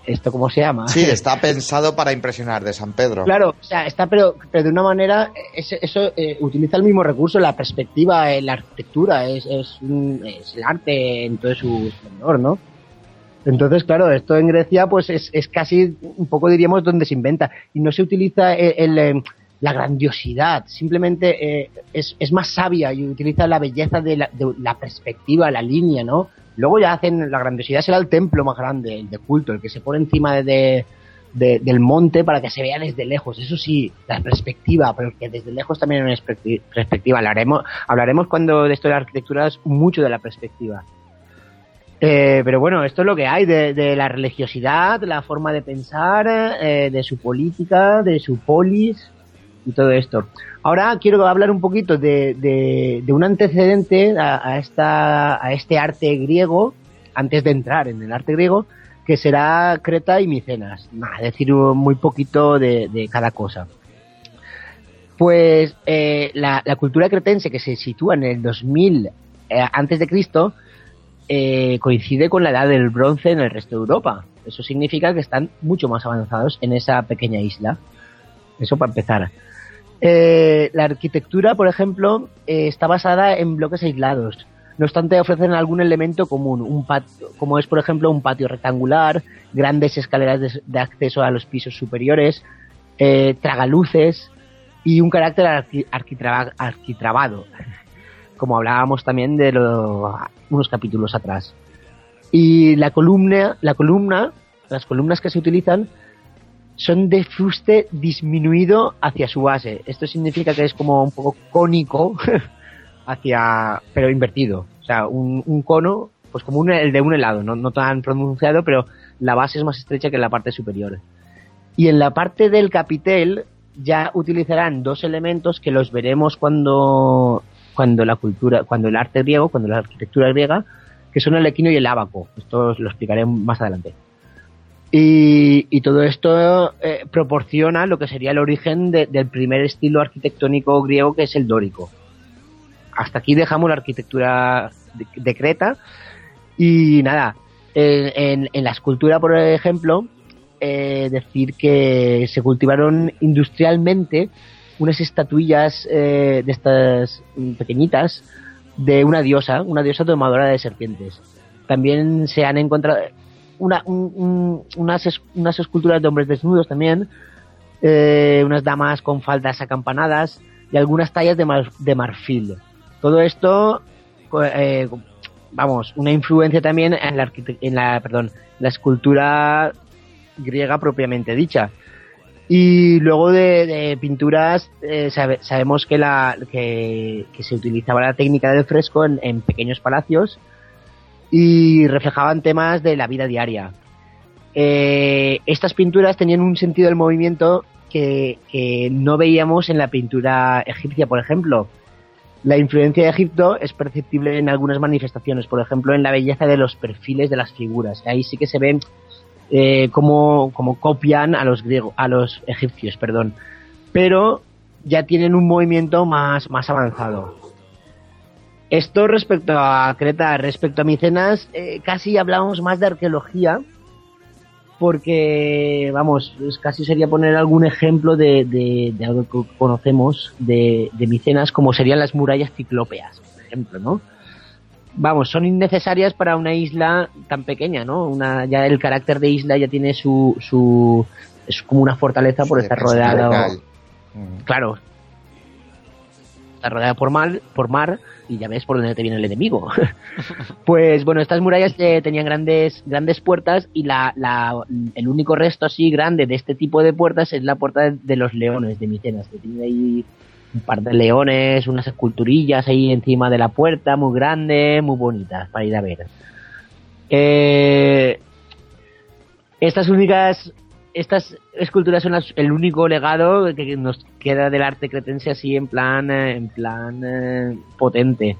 [SPEAKER 4] esto, ¿cómo se llama?
[SPEAKER 2] Sí, está pensado para impresionar de San Pedro.
[SPEAKER 4] Claro, o sea, está, pero, pero de una manera, es- eso eh, utiliza el mismo recurso, la perspectiva, eh, la arquitectura, es, es, un- es el arte en todo su esplendor, ¿no? Entonces, claro, esto en Grecia, pues es, es casi un poco, diríamos, donde se inventa. Y no se utiliza el, el, eh, la grandiosidad, simplemente eh, es, es más sabia y utiliza la belleza de la, de la perspectiva, la línea, ¿no? Luego ya hacen, la grandiosidad será el templo más grande, el de culto, el que se pone encima de, de- de- del monte para que se vea desde lejos. Eso sí, la perspectiva, pero que desde lejos también hay una perspecti- perspectiva. Hablaremos, hablaremos cuando de esto de la arquitectura es mucho de la perspectiva. Eh, pero bueno, esto es lo que hay de, de la religiosidad, la forma de pensar, eh, de su política, de su polis y todo esto. Ahora quiero hablar un poquito de, un antecedente a, esta, a este arte griego, antes de entrar en el arte griego, que será Creta y Micenas. Nada, decir muy poquito de, cada cosa. Pues eh, la, la cultura cretense que se sitúa en el 2000 eh, antes de Cristo eh, coincide con la edad del bronce en el resto de Europa. Eso significa que están mucho más avanzados en esa pequeña isla. Eso para empezar. Eh, la arquitectura, por ejemplo, eh, está basada en bloques aislados. No obstante, ofrecen algún elemento común, un patio, como es, por ejemplo, un patio rectangular, grandes escaleras de, acceso a los pisos superiores, eh, tragaluces y un carácter arqui- arquitraba- arquitrabado, como hablábamos también de lo- unos capítulos atrás. Y la columna, la columna, las columnas que se utilizan son de fuste disminuido hacia su base. Esto significa que es como un poco cónico hacia, pero invertido. O sea, un, un cono, pues como un- el de un helado, no, no tan pronunciado, pero la base es más estrecha que la parte superior. Y en la parte del capitel ya utilizarán dos elementos que los veremos cuando, cuando la cultura, cuando el arte griego, cuando la arquitectura griega, que son el equino y el ábaco. Esto lo explicaré más adelante. Y, y todo esto eh, proporciona lo que sería el origen de- del primer estilo arquitectónico griego, que es el dórico. Hasta aquí dejamos la arquitectura de, Creta. Y nada, en, la escultura, por ejemplo, eh, decir que se cultivaron industrialmente unas estatuillas eh, de estas pequeñitas de una diosa, una diosa domadora de serpientes. También se han encontrado una, un- un- unas, unas esculturas de hombres desnudos también, eh, unas damas con faldas acampanadas y algunas tallas de, mar- de marfil. Todo esto, eh, vamos, una influencia también en la, en la, perdón, la escultura griega propiamente dicha. Y luego de, pinturas, eh, sabe- sabemos que, la, que, se utilizaba la técnica del fresco en pequeños palacios y reflejaban temas de la vida diaria. Eh, estas pinturas tenían un sentido del movimiento que, no veíamos en la pintura egipcia, por ejemplo. La influencia de Egipto es perceptible en algunas manifestaciones, por ejemplo, en la belleza de los perfiles de las figuras. Ahí sí que se ven eh, cómo copian a los griegos, a los egipcios, perdón. Pero ya tienen un movimiento más, más avanzado. Esto respecto a Creta, respecto a Micenas, eh, casi hablamos más de arqueología, porque, vamos, casi sería poner algún ejemplo de, de, de algo que conocemos de, de Micenas, como serían las murallas ciclópeas, por ejemplo, ¿no? Vamos, son innecesarias para una isla tan pequeña, ¿no? Una, ya el carácter de isla ya tiene su, su es como una fortaleza por estar.
[SPEAKER 2] Mm.
[SPEAKER 4] claro, está rodeada por mar, por mar y ya ves por dónde te viene el enemigo. pues bueno, estas murallas eh, tenían grandes grandes puertas y la, la- el único resto así grande de este tipo de puertas es la puerta de, los leones de Micenas, que tiene ahí un par de leones, unas esculturillas ahí encima de la puerta, muy grandes, muy bonitas para ir a ver. Eh, estas únicas estas esculturas son las- el único legado que nos queda del arte cretense así en plan eh, en plan eh, potente.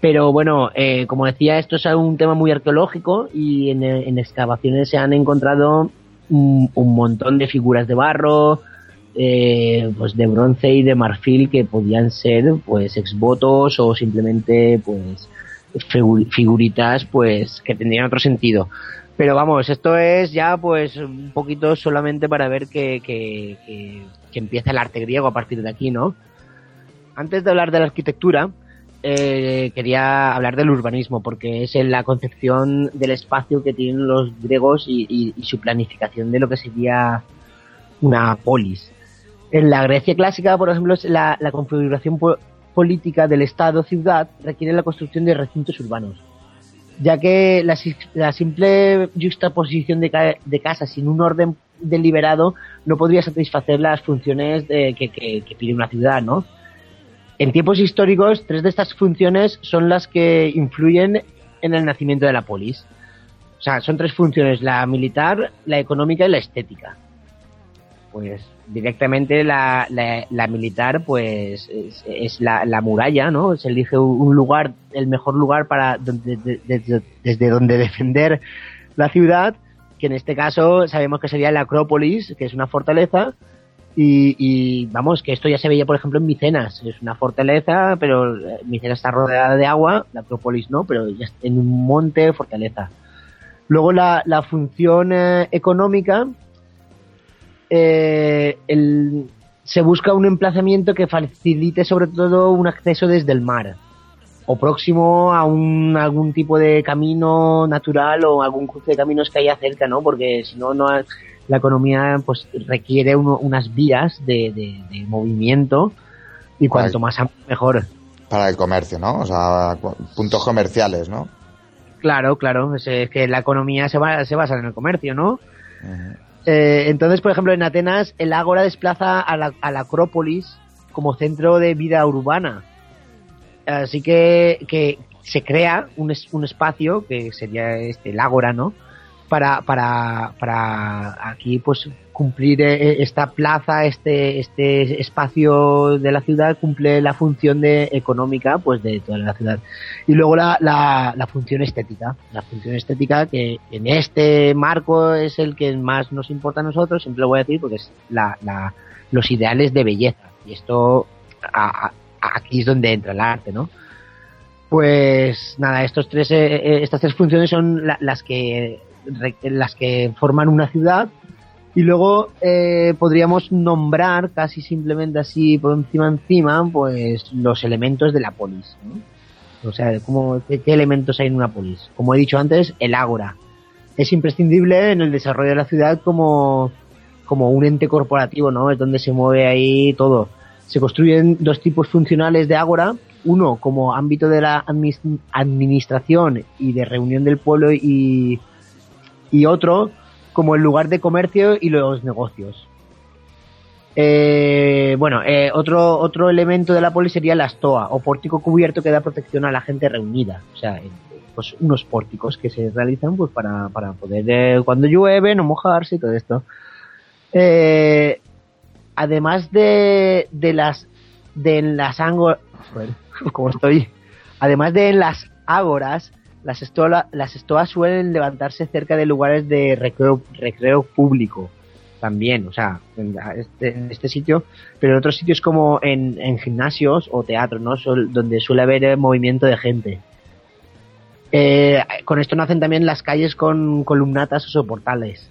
[SPEAKER 4] Pero bueno eh, como decía esto es un tema muy arqueológico y en, eh, en excavaciones se han encontrado un, un montón de figuras de barro eh, pues de bronce y de marfil que podían ser pues exvotos o simplemente pues figu- figuritas pues que tendrían otro sentido pero vamos, esto es ya pues un poquito solamente para ver que, que, que- empieza el arte griego a partir de aquí, ¿no? Antes de hablar de la arquitectura, eh, quería hablar del urbanismo, porque es en la concepción del espacio que tienen los griegos y, su planificación de lo que sería una polis. En la Grecia clásica, por ejemplo, la, configuración po- política del Estado-ciudad requiere la construcción de recintos urbanos ya que la, la simple juxtaposición de, de casas sin un orden deliberado no podría satisfacer las funciones de- que- que pide una ciudad, ¿no? En tiempos históricos, tres de estas funciones son las que influyen en el nacimiento de la polis. O sea, son tres funciones, la militar, la económica y la estética. Pues directamente la, la- militar pues es, la, la muralla, ¿no? Se elige un lugar, el mejor lugar para donde, de- desde, donde defender la ciudad, que en este caso sabemos que sería la Acrópolis, que es una fortaleza, y, y, vamos, que esto ya se veía por ejemplo en Micenas, es una fortaleza, pero eh, Micenas está rodeada de agua, la Acrópolis no, pero ya está en un monte, fortaleza. Luego la, la función eh, económica, eh, el- se busca un emplazamiento que facilite sobre todo un acceso desde el mar o próximo a un, algún tipo de camino natural o algún cruce de caminos que haya cerca, ¿no? Porque si no, no la economía pues requiere uno- unas vías de, de- de movimiento y cuanto más mejor.
[SPEAKER 2] Para el comercio, ¿no? O sea, puntos comerciales, ¿no?
[SPEAKER 4] Claro, claro, es, que la economía se, va, se basa en el comercio, ¿no?
[SPEAKER 2] Ujú.
[SPEAKER 4] Eh, entonces, por ejemplo, en Atenas, el Ágora desplaza a la, a la Acrópolis como centro de vida urbana. Así que, que se crea un, es- un espacio, que sería este, el Ágora, ¿no? Para, para, para aquí, pues, cumplir eh, esta plaza, este, este espacio de la ciudad, cumple la función de, económica, pues, de toda la ciudad. Y luego la, la, la función estética. La función estética que en este marco es el que más nos importa a nosotros, siempre lo voy a decir porque es la, la, los ideales de belleza. Y esto a- aquí es donde entra el arte, ¿no? Pues nada, estos tres, eh, eh, estas tres funciones son la- las que las que forman una ciudad y luego eh, podríamos nombrar casi simplemente así por encima encima pues los elementos de la polis o sea ¿cómo, qué, elementos hay en una polis. Como he dicho antes el ágora. Es imprescindible en el desarrollo de la ciudad como como un ente corporativo no es donde se mueve ahí todo. Se construyen dos tipos funcionales de ágora. Uno como ámbito de la administración y de reunión del pueblo y y otro como el lugar de comercio y los negocios. Eh, bueno, eh, otro, otro elemento de la polis sería la stoa o pórtico cubierto que da protección a la gente reunida. O sea, eh, pues unos pórticos que se realizan pues para, para poder eh, cuando llueve no mojarse y todo esto. Eh, además de, de las de las ágoras, como estoy, además de en las ágoras, las, estola- las estoas suelen levantarse cerca de lugares de recreo, recreo público también, o sea, en este, en este sitio, pero en otros sitios como en, en gimnasios o teatros, ¿no? Donde suele haber eh, movimiento de gente. Eh, con esto nacen también las calles con columnatas o soportales.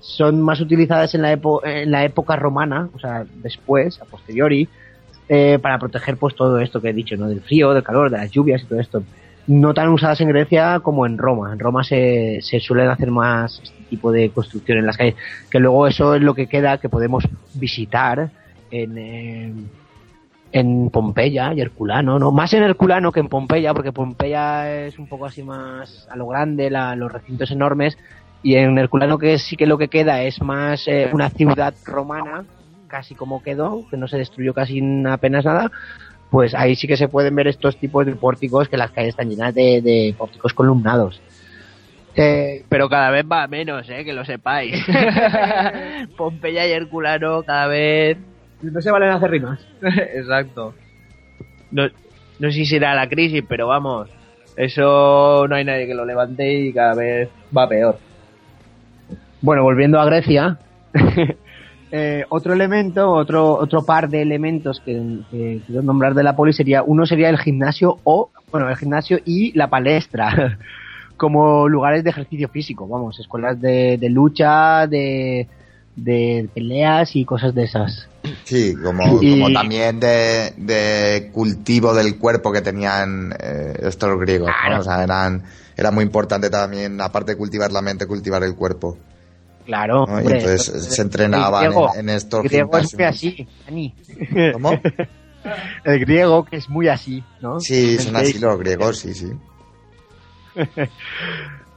[SPEAKER 4] Son más utilizadas en la, epo- en la época romana, o sea, después, a posteriori, eh, para proteger pues todo esto que he dicho, ¿no? Del frío, del calor, de las lluvias y todo esto. No tan usadas en Grecia como en Roma. En Roma se, se suelen hacer más este tipo de construcción en las calles, que luego eso es lo que queda que podemos visitar en, en Pompeya y Herculano, ¿no? Más en Herculano que en Pompeya, porque Pompeya es un poco así más a lo grande, la- los recintos enormes, y en Herculano que sí que lo que queda es más eh, una ciudad romana, casi como quedó, que no se destruyó casi apenas nada, pues ahí sí que se pueden ver estos tipos de pórticos, que las calles están llenas de, de pórticos columnados. Eh,
[SPEAKER 3] Pero cada vez va a menos, ¿eh? Que lo sepáis. Pompeya y Herculano cada vez...
[SPEAKER 4] no se valen hacer rimas.
[SPEAKER 3] Exacto. No, no sé si será la crisis, pero vamos, eso no hay nadie que lo levante y cada vez va peor.
[SPEAKER 4] Bueno, volviendo a Grecia, eh, otro elemento, otro, otro par de elementos que, que quiero nombrar de la poli sería, uno sería el gimnasio o, bueno, el gimnasio y la palestra, como lugares de ejercicio físico, vamos, escuelas de, de lucha, de, de peleas y cosas de esas.
[SPEAKER 2] Sí, como,
[SPEAKER 4] Y-
[SPEAKER 2] como también de, de cultivo del cuerpo que tenían eh, estos griegos. ¿no?
[SPEAKER 4] Claro.
[SPEAKER 2] O sea, eran, era muy importante también, aparte de cultivar la mente, cultivar el cuerpo.
[SPEAKER 4] Claro,
[SPEAKER 2] ¿no? Y
[SPEAKER 4] hombre,
[SPEAKER 2] entonces se entrenaban
[SPEAKER 4] griego-
[SPEAKER 2] en, en estos
[SPEAKER 4] El griego es muy así, Dani.
[SPEAKER 2] ¿Cómo?
[SPEAKER 4] El griego que es muy así, ¿no?
[SPEAKER 2] Sí, son así los griegos, sí, sí.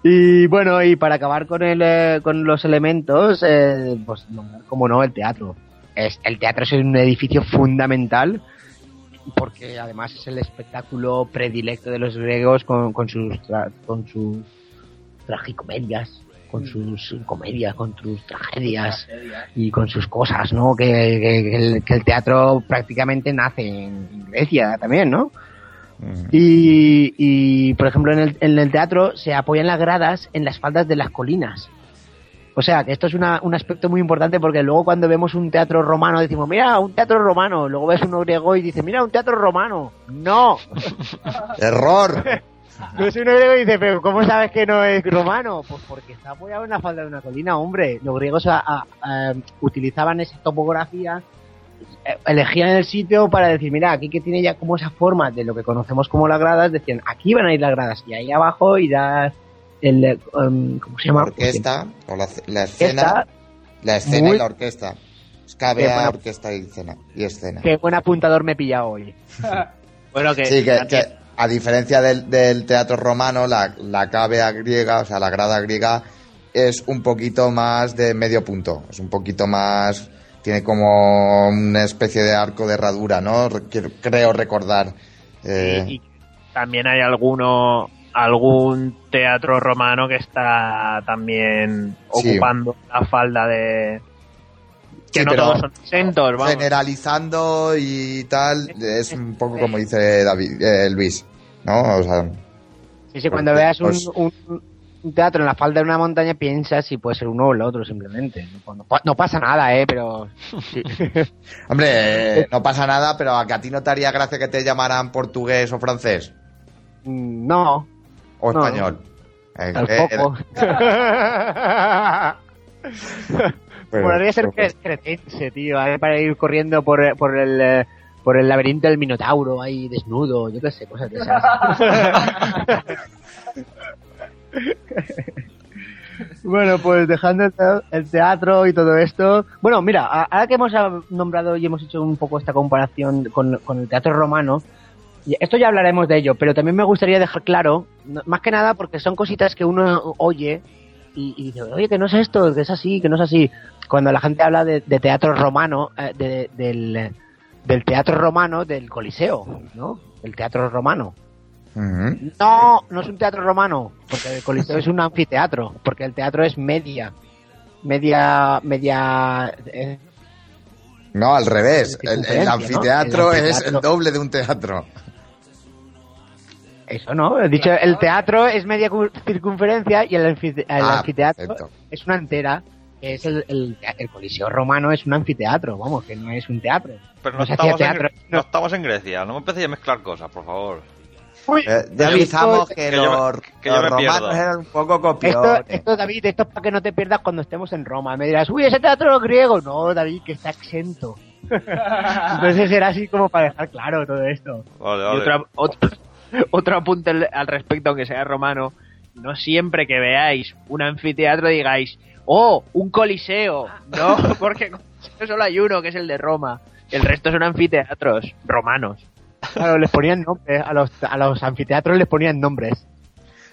[SPEAKER 4] Y bueno, y para acabar con el, eh, con los elementos, eh, pues como no, el teatro. Es, el teatro es un edificio fundamental porque además es el espectáculo predilecto de los griegos con, con sus tra- con sus tragicomedias, con sus comedias, con sus tragedias y con sus cosas, ¿no? Que, que- que el, que el teatro prácticamente nace en, en Grecia también, ¿no?
[SPEAKER 2] Mm.
[SPEAKER 4] Y, y, por ejemplo, en el, en el teatro se apoyan las gradas en las faldas de las colinas. O sea, que esto es una- un aspecto muy importante porque luego cuando vemos un teatro romano decimos, mira, un teatro romano. Luego ves uno griego y dices, mira, un teatro romano. No.
[SPEAKER 2] ¡Error!
[SPEAKER 4] No es uno griego y dice, pero ¿cómo sabes que no es romano? Pues porque está apoyado en la falda de una colina, hombre. Los griegos a- a- a- utilizaban esa topografía eh, elegían el sitio para decir, mira, aquí que tiene ya como esa forma de lo que conocemos como las gradas, decían, aquí van a ir las gradas y ahí abajo irá el, eh, um, ¿cómo se
[SPEAKER 2] La
[SPEAKER 4] llama?
[SPEAKER 2] orquesta, o la, la escena, la escena
[SPEAKER 4] muy-
[SPEAKER 2] y la orquesta. Es
[SPEAKER 4] Qué
[SPEAKER 2] KBA,
[SPEAKER 4] buena-
[SPEAKER 2] orquesta y escena. Y escena.
[SPEAKER 4] Qué buen apuntador me he pillado hoy.
[SPEAKER 3] Bueno, que,
[SPEAKER 2] Sí, que, que a diferencia del, del teatro romano, la, la KBA griega, o sea, la grada griega, es un poquito más de medio punto. Es un poquito más. Tiene como una especie de arco de herradura, ¿no? Creo recordar. Eh,
[SPEAKER 3] y, y también hay alguno algún teatro romano que está también
[SPEAKER 2] Sí.
[SPEAKER 3] ocupando la falda de que
[SPEAKER 2] Sí,
[SPEAKER 3] no
[SPEAKER 2] pero
[SPEAKER 3] todos son exentos, vamos.
[SPEAKER 2] generalizando y tal, es un poco como dice David, eh, Luis, ¿no? O sea,
[SPEAKER 4] Sí, sí, cuando
[SPEAKER 2] Pues-
[SPEAKER 4] veas un,
[SPEAKER 2] pues-
[SPEAKER 4] un- un teatro en la falda de una montaña piensas si puede ser uno o el otro simplemente. No, no no pasa nada, ¿eh? Pero... sí.
[SPEAKER 2] hombre, eh, no pasa nada, pero a que a ti no te haría gracia que te llamaran portugués o francés
[SPEAKER 4] Mm, no,
[SPEAKER 2] o
[SPEAKER 4] No.
[SPEAKER 2] español. Eh, eh,
[SPEAKER 4] tampoco. Podría ser cre- cretense, tío, ¿eh? para ir corriendo por, por el... eh, por el laberinto del Minotauro, ahí desnudo, yo qué sé, cosas de esas. Bueno, pues dejando el te- el teatro y todo esto. Bueno, mira, ahora que hemos ah, nombrado y hemos hecho un poco esta comparación con, con el teatro romano, esto ya hablaremos de ello, pero también me gustaría dejar claro, más que nada porque son cositas que uno oye y, y dice, oye, que no es esto, que es así, que no es así. Cuando la gente habla de, de teatro romano, eh, de- del, del teatro romano del Coliseo, ¿no? El teatro romano. No, no es un teatro romano, porque el Coliseo es un anfiteatro, porque el teatro es media, media, media, eh,
[SPEAKER 2] No, al revés. El, el
[SPEAKER 4] Circunferencia, ¿no?
[SPEAKER 2] anfiteatro es el doble de un teatro.
[SPEAKER 4] eso no, he dicho, el teatro es media cu- circunferencia y el,
[SPEAKER 2] Ah,
[SPEAKER 4] anfiteatro es una entera, que es el, el, el Coliseo romano es un anfiteatro, vamos, que no es un teatro.
[SPEAKER 1] Pero no,
[SPEAKER 4] No
[SPEAKER 1] estamos,
[SPEAKER 4] teatro.
[SPEAKER 1] en, no estamos en Grecia, no me empecéis a mezclar cosas, por favor.
[SPEAKER 4] Uy,
[SPEAKER 2] Eh, ya
[SPEAKER 4] David,
[SPEAKER 2] avisamos
[SPEAKER 4] esto-
[SPEAKER 2] que,
[SPEAKER 1] que yo me-
[SPEAKER 2] los,
[SPEAKER 1] que yo
[SPEAKER 2] los
[SPEAKER 1] me
[SPEAKER 2] romanos
[SPEAKER 1] pierdo.
[SPEAKER 2] eran un poco copiones.
[SPEAKER 4] esto, David, esto es para que no te pierdas cuando estemos en Roma. Me dirás, uy, ese teatro griego. No, David, que está exento. Entonces era así como para dejar claro todo esto.
[SPEAKER 1] Vale,
[SPEAKER 3] Y
[SPEAKER 1] vale.
[SPEAKER 3] otro, otro, otro apunte al respecto, aunque sea romano, no siempre que veáis un anfiteatro digáis, oh, un coliseo. No, porque solo hay uno, que es el de Roma. El resto son anfiteatros romanos.
[SPEAKER 4] Claro, les ponían nombres. A los, a los anfiteatros les ponían nombres.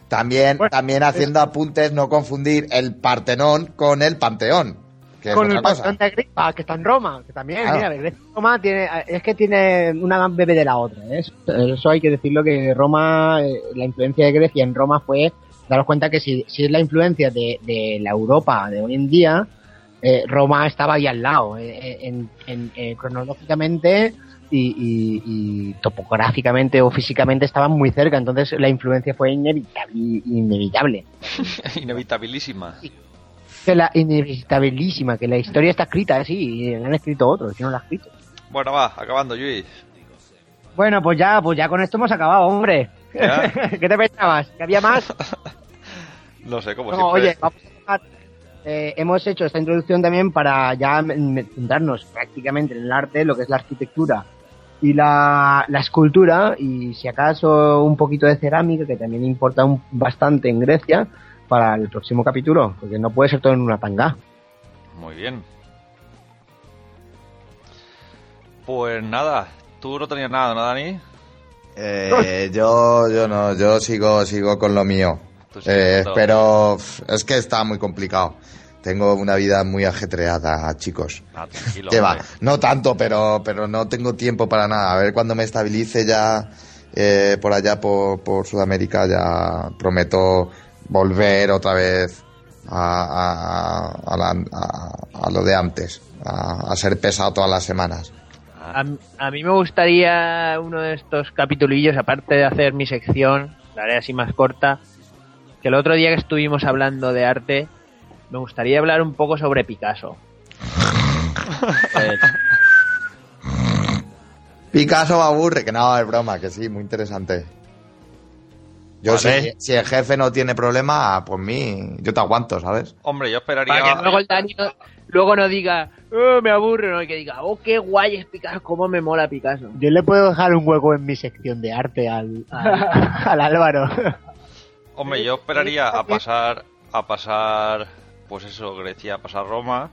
[SPEAKER 2] También,
[SPEAKER 4] Bueno,
[SPEAKER 2] también haciendo apuntes, no confundir el Partenón con el Panteón. Que
[SPEAKER 4] Con el. Panteón de Agripa, que está en Roma. Que también,
[SPEAKER 2] Claro.
[SPEAKER 4] mira, Grecia y Roma tiene, es que tiene una bebé de la otra. ¿eh? Eso, eso hay que decirlo que Roma, eh, la influencia de Grecia en Roma fue, daros cuenta que si, si es la influencia de, de la Europa de hoy en día, eh, Roma estaba ahí al lado, eh, en, en- eh, cronológicamente y, y- y topográficamente o físicamente estaban muy cerca, entonces la influencia fue inevitable. inevitable.
[SPEAKER 1] Inevitabilísima.
[SPEAKER 4] Que la inevitabilísima, que la historia está escrita, sí, y la han escrito otros, yo no la he escrito.
[SPEAKER 1] Bueno, va, acabando, Luis.
[SPEAKER 4] Bueno, pues ya, pues ya con esto hemos acabado, hombre.
[SPEAKER 1] ¿Ya?
[SPEAKER 4] ¿Qué te pensabas? ¿Que había más?
[SPEAKER 1] No sé, como
[SPEAKER 4] No,
[SPEAKER 1] siempre.
[SPEAKER 4] oye, vamos a eh, hemos hecho esta introducción también para ya centrarnos prácticamente en el arte, lo que es la arquitectura y la, la escultura, y si acaso un poquito de cerámica, que también importa un- bastante en Grecia, para el próximo capítulo, porque no puede ser todo en una tanga.
[SPEAKER 1] Muy bien. Pues nada, tú no tenías nada, ¿no, Dani?
[SPEAKER 2] Eh, yo, yo no, yo sigo, sigo con lo mío. Eh, pero es que está muy complicado. Tengo una vida muy ajetreada, chicos.
[SPEAKER 1] Ah,
[SPEAKER 2] va, no tanto, pero, pero no tengo tiempo para nada. A ver cuando me estabilice ya eh, por allá, por, por Sudamérica, ya prometo volver otra vez a, a, a, la- a- a lo de antes, a, a ser pesado todas las semanas.
[SPEAKER 3] A, a mí me gustaría uno de estos capitulillos, aparte de hacer mi sección, la haré así más corta, que el otro día que estuvimos hablando de arte, me gustaría hablar un poco sobre Picasso.
[SPEAKER 2] Picasso aburre, que no, es broma, que sí, muy interesante. Yo
[SPEAKER 1] Vale.
[SPEAKER 2] si, si el jefe no tiene problema, pues mí, yo te aguanto, ¿sabes?
[SPEAKER 1] Hombre, yo
[SPEAKER 3] Para
[SPEAKER 1] esperaría.
[SPEAKER 3] que luego el Dani no- luego no diga, "Oh, me aburre, no, y que diga, oh, qué guay es Picasso, cómo me mola Picasso.
[SPEAKER 4] Yo le puedo dejar un hueco en mi sección de arte al, al, al Álvaro.
[SPEAKER 1] Hombre, yo esperaría a pasar. A pasar. Pues eso, Grecia, a pasar Roma.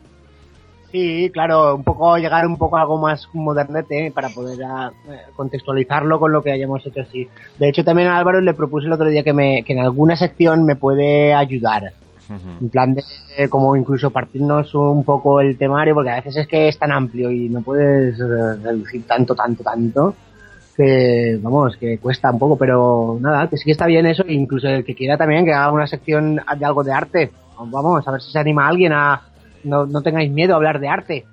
[SPEAKER 4] Sí, claro, un poco llegar un poco a algo más modernete para poder ah, eh, contextualizarlo con lo que hayamos hecho así. De hecho, también a Álvaro le propuse el otro día que, me, que en alguna sección me puede ayudar. En plan de como incluso partirnos un poco el temario, porque a veces es que es tan amplio y no puedes eh, reducir tanto, tanto, tanto, que vamos, que cuesta un poco, pero nada, que sí que está bien eso, e incluso el que quiera también que haga una sección de algo de arte. Vamos, a ver si se anima alguien a... No, no tengáis miedo a hablar de arte.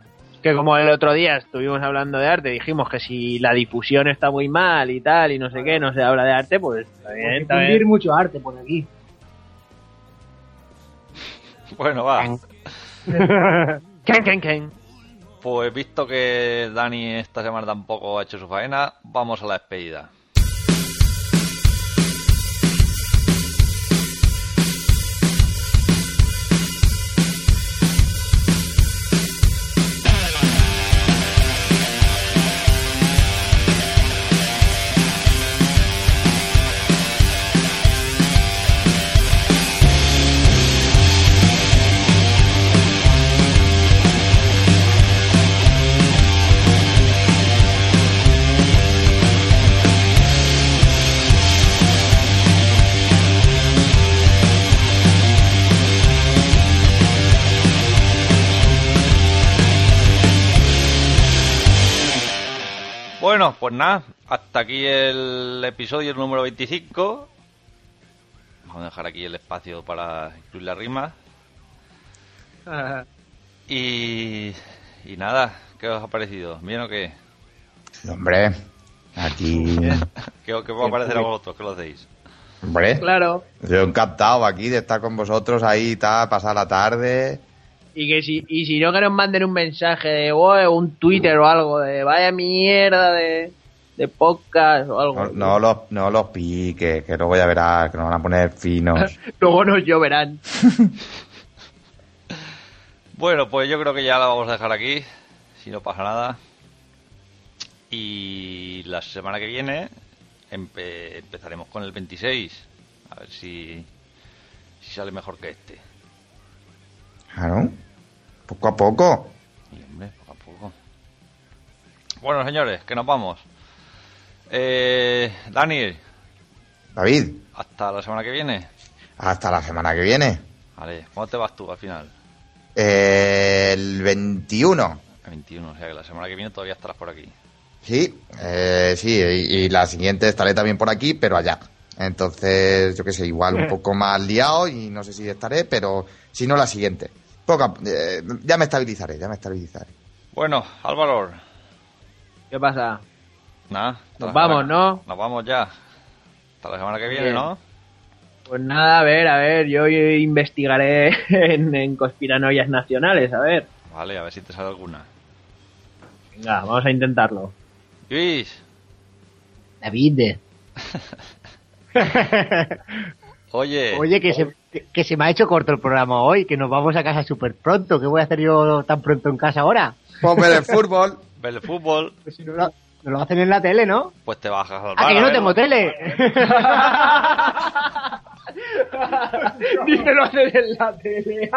[SPEAKER 3] Que como el otro día estuvimos hablando de arte, dijimos que si la difusión está muy mal y tal, y no sé qué, no se habla de arte, pues está bien, está
[SPEAKER 4] Difundir
[SPEAKER 3] bien.
[SPEAKER 4] mucho arte por aquí.
[SPEAKER 1] Bueno, va.
[SPEAKER 3] Ken, ken, ken.
[SPEAKER 1] Pues visto que Dani esta semana tampoco ha hecho su faena, vamos a la despedida. Bueno, pues nada, hasta aquí el episodio número 25. Vamos a dejar aquí el espacio para incluir la rima. Y, y nada, ¿qué os ha parecido? ¿Bien o qué?
[SPEAKER 2] Hombre, aquí...
[SPEAKER 1] ¿Qué, qué os va a parecer a vosotros? ¿Qué lo hacéis?
[SPEAKER 2] Hombre,
[SPEAKER 3] Claro.
[SPEAKER 2] yo encantado aquí de estar con vosotros ahí, tal, pasar la tarde.
[SPEAKER 3] Y que si, y si no que nos manden un mensaje de "Oh", un Twitter o algo de vaya mierda de, de podcast o algo.
[SPEAKER 2] No, no los, no los piques, que luego ya verás, que nos van a poner finos.
[SPEAKER 3] Luego nos lloverán.
[SPEAKER 1] Bueno, pues yo creo que ya la vamos a dejar aquí, si no pasa nada. Y la semana que viene empe- empezaremos con el 26. A ver si, si sale mejor que este.
[SPEAKER 2] Claro, poco a poco.
[SPEAKER 1] Y hombre, poco a poco. Bueno, señores, que nos vamos. Eh, Dani,
[SPEAKER 2] David,
[SPEAKER 1] hasta la semana que viene.
[SPEAKER 2] hasta la semana que viene.
[SPEAKER 1] Vale, ¿cuándo te vas tú al final?
[SPEAKER 2] Eh, el 21.
[SPEAKER 1] El 21, o sea que la semana que viene todavía estarás por aquí.
[SPEAKER 2] Sí, eh, sí, y, y la siguiente estaré también por aquí, pero allá. Entonces, yo qué sé, igual un poco más liado y no sé si estaré, pero si no, la siguiente. Poco a- eh, ya me estabilizaré, ya me estabilizaré.
[SPEAKER 1] Bueno, Álvaro,
[SPEAKER 3] ¿Qué pasa?
[SPEAKER 1] nada.
[SPEAKER 3] Nos vamos,
[SPEAKER 1] semana-
[SPEAKER 3] ¿no?
[SPEAKER 1] Nos vamos ya. Hasta la semana que viene,
[SPEAKER 3] Bien.
[SPEAKER 1] ¿no?
[SPEAKER 3] Pues nada, a ver, a ver, yo investigaré en, en conspiranoias nacionales, a ver.
[SPEAKER 1] Vale, a ver si te sale alguna.
[SPEAKER 3] Venga, vamos a intentarlo.
[SPEAKER 1] Luis,
[SPEAKER 4] David.
[SPEAKER 1] oye,
[SPEAKER 4] Oye, que se, que, que se me ha hecho corto el programa hoy, que nos vamos a casa súper pronto. ¿Qué voy a hacer yo tan pronto en casa ahora?
[SPEAKER 2] Pues ver el fútbol.
[SPEAKER 1] ver el fútbol,
[SPEAKER 4] Pues si no lo, no lo hacen en la tele, ¿no?
[SPEAKER 1] pues te bajas al
[SPEAKER 4] Ah,
[SPEAKER 1] bar.
[SPEAKER 4] que yo
[SPEAKER 1] a
[SPEAKER 4] no tengo tele.
[SPEAKER 3] Dice lo hacen en la tele.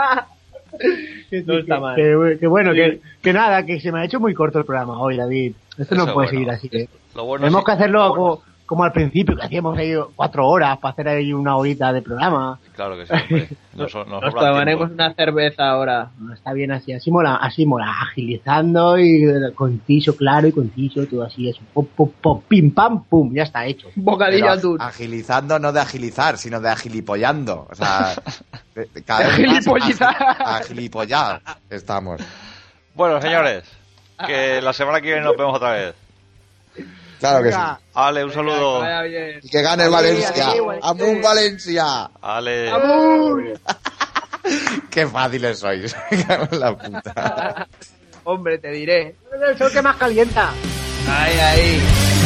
[SPEAKER 3] no está mal.
[SPEAKER 4] Que, que bueno, que, que nada, que se me ha hecho muy corto el programa hoy, David. Esto no puede
[SPEAKER 1] bueno.
[SPEAKER 4] seguir así. ¿eh?
[SPEAKER 1] Lo bueno
[SPEAKER 4] Tenemos
[SPEAKER 1] sí-
[SPEAKER 4] que hacerlo como, como al principio, que hacíamos ahí cuatro horas para hacer ahí una horita de programa.
[SPEAKER 1] Claro que sí, hombre. Nos, nos
[SPEAKER 3] Nos
[SPEAKER 1] sobra
[SPEAKER 3] tomaremos
[SPEAKER 1] tiempo.
[SPEAKER 3] una cerveza ahora.
[SPEAKER 4] No, está bien así, así mola, así mola, agilizando y eh, conciso, claro y conciso, todo así, eso, pop, pop, pop, pim, pam, pum, ya está hecho.
[SPEAKER 3] Bocadillo
[SPEAKER 2] Pero
[SPEAKER 3] atún.
[SPEAKER 2] agilizando no de agilizar, sino de agilipollando. O sea, de- de cada vez más
[SPEAKER 3] Agilipollizar.
[SPEAKER 2] agi- agilipollar estamos.
[SPEAKER 1] Bueno, señores, que la semana que viene nos vemos otra vez.
[SPEAKER 2] Claro que sí.
[SPEAKER 1] Ale, un saludo.
[SPEAKER 2] Y que gane el Valencia. ¡Amun Valencia!
[SPEAKER 1] Ale.
[SPEAKER 2] ¡Qué fáciles sois! Me cago en la puta.
[SPEAKER 3] Hombre, te diré.
[SPEAKER 4] Es el sol que más calienta.
[SPEAKER 3] Ahí, ahí.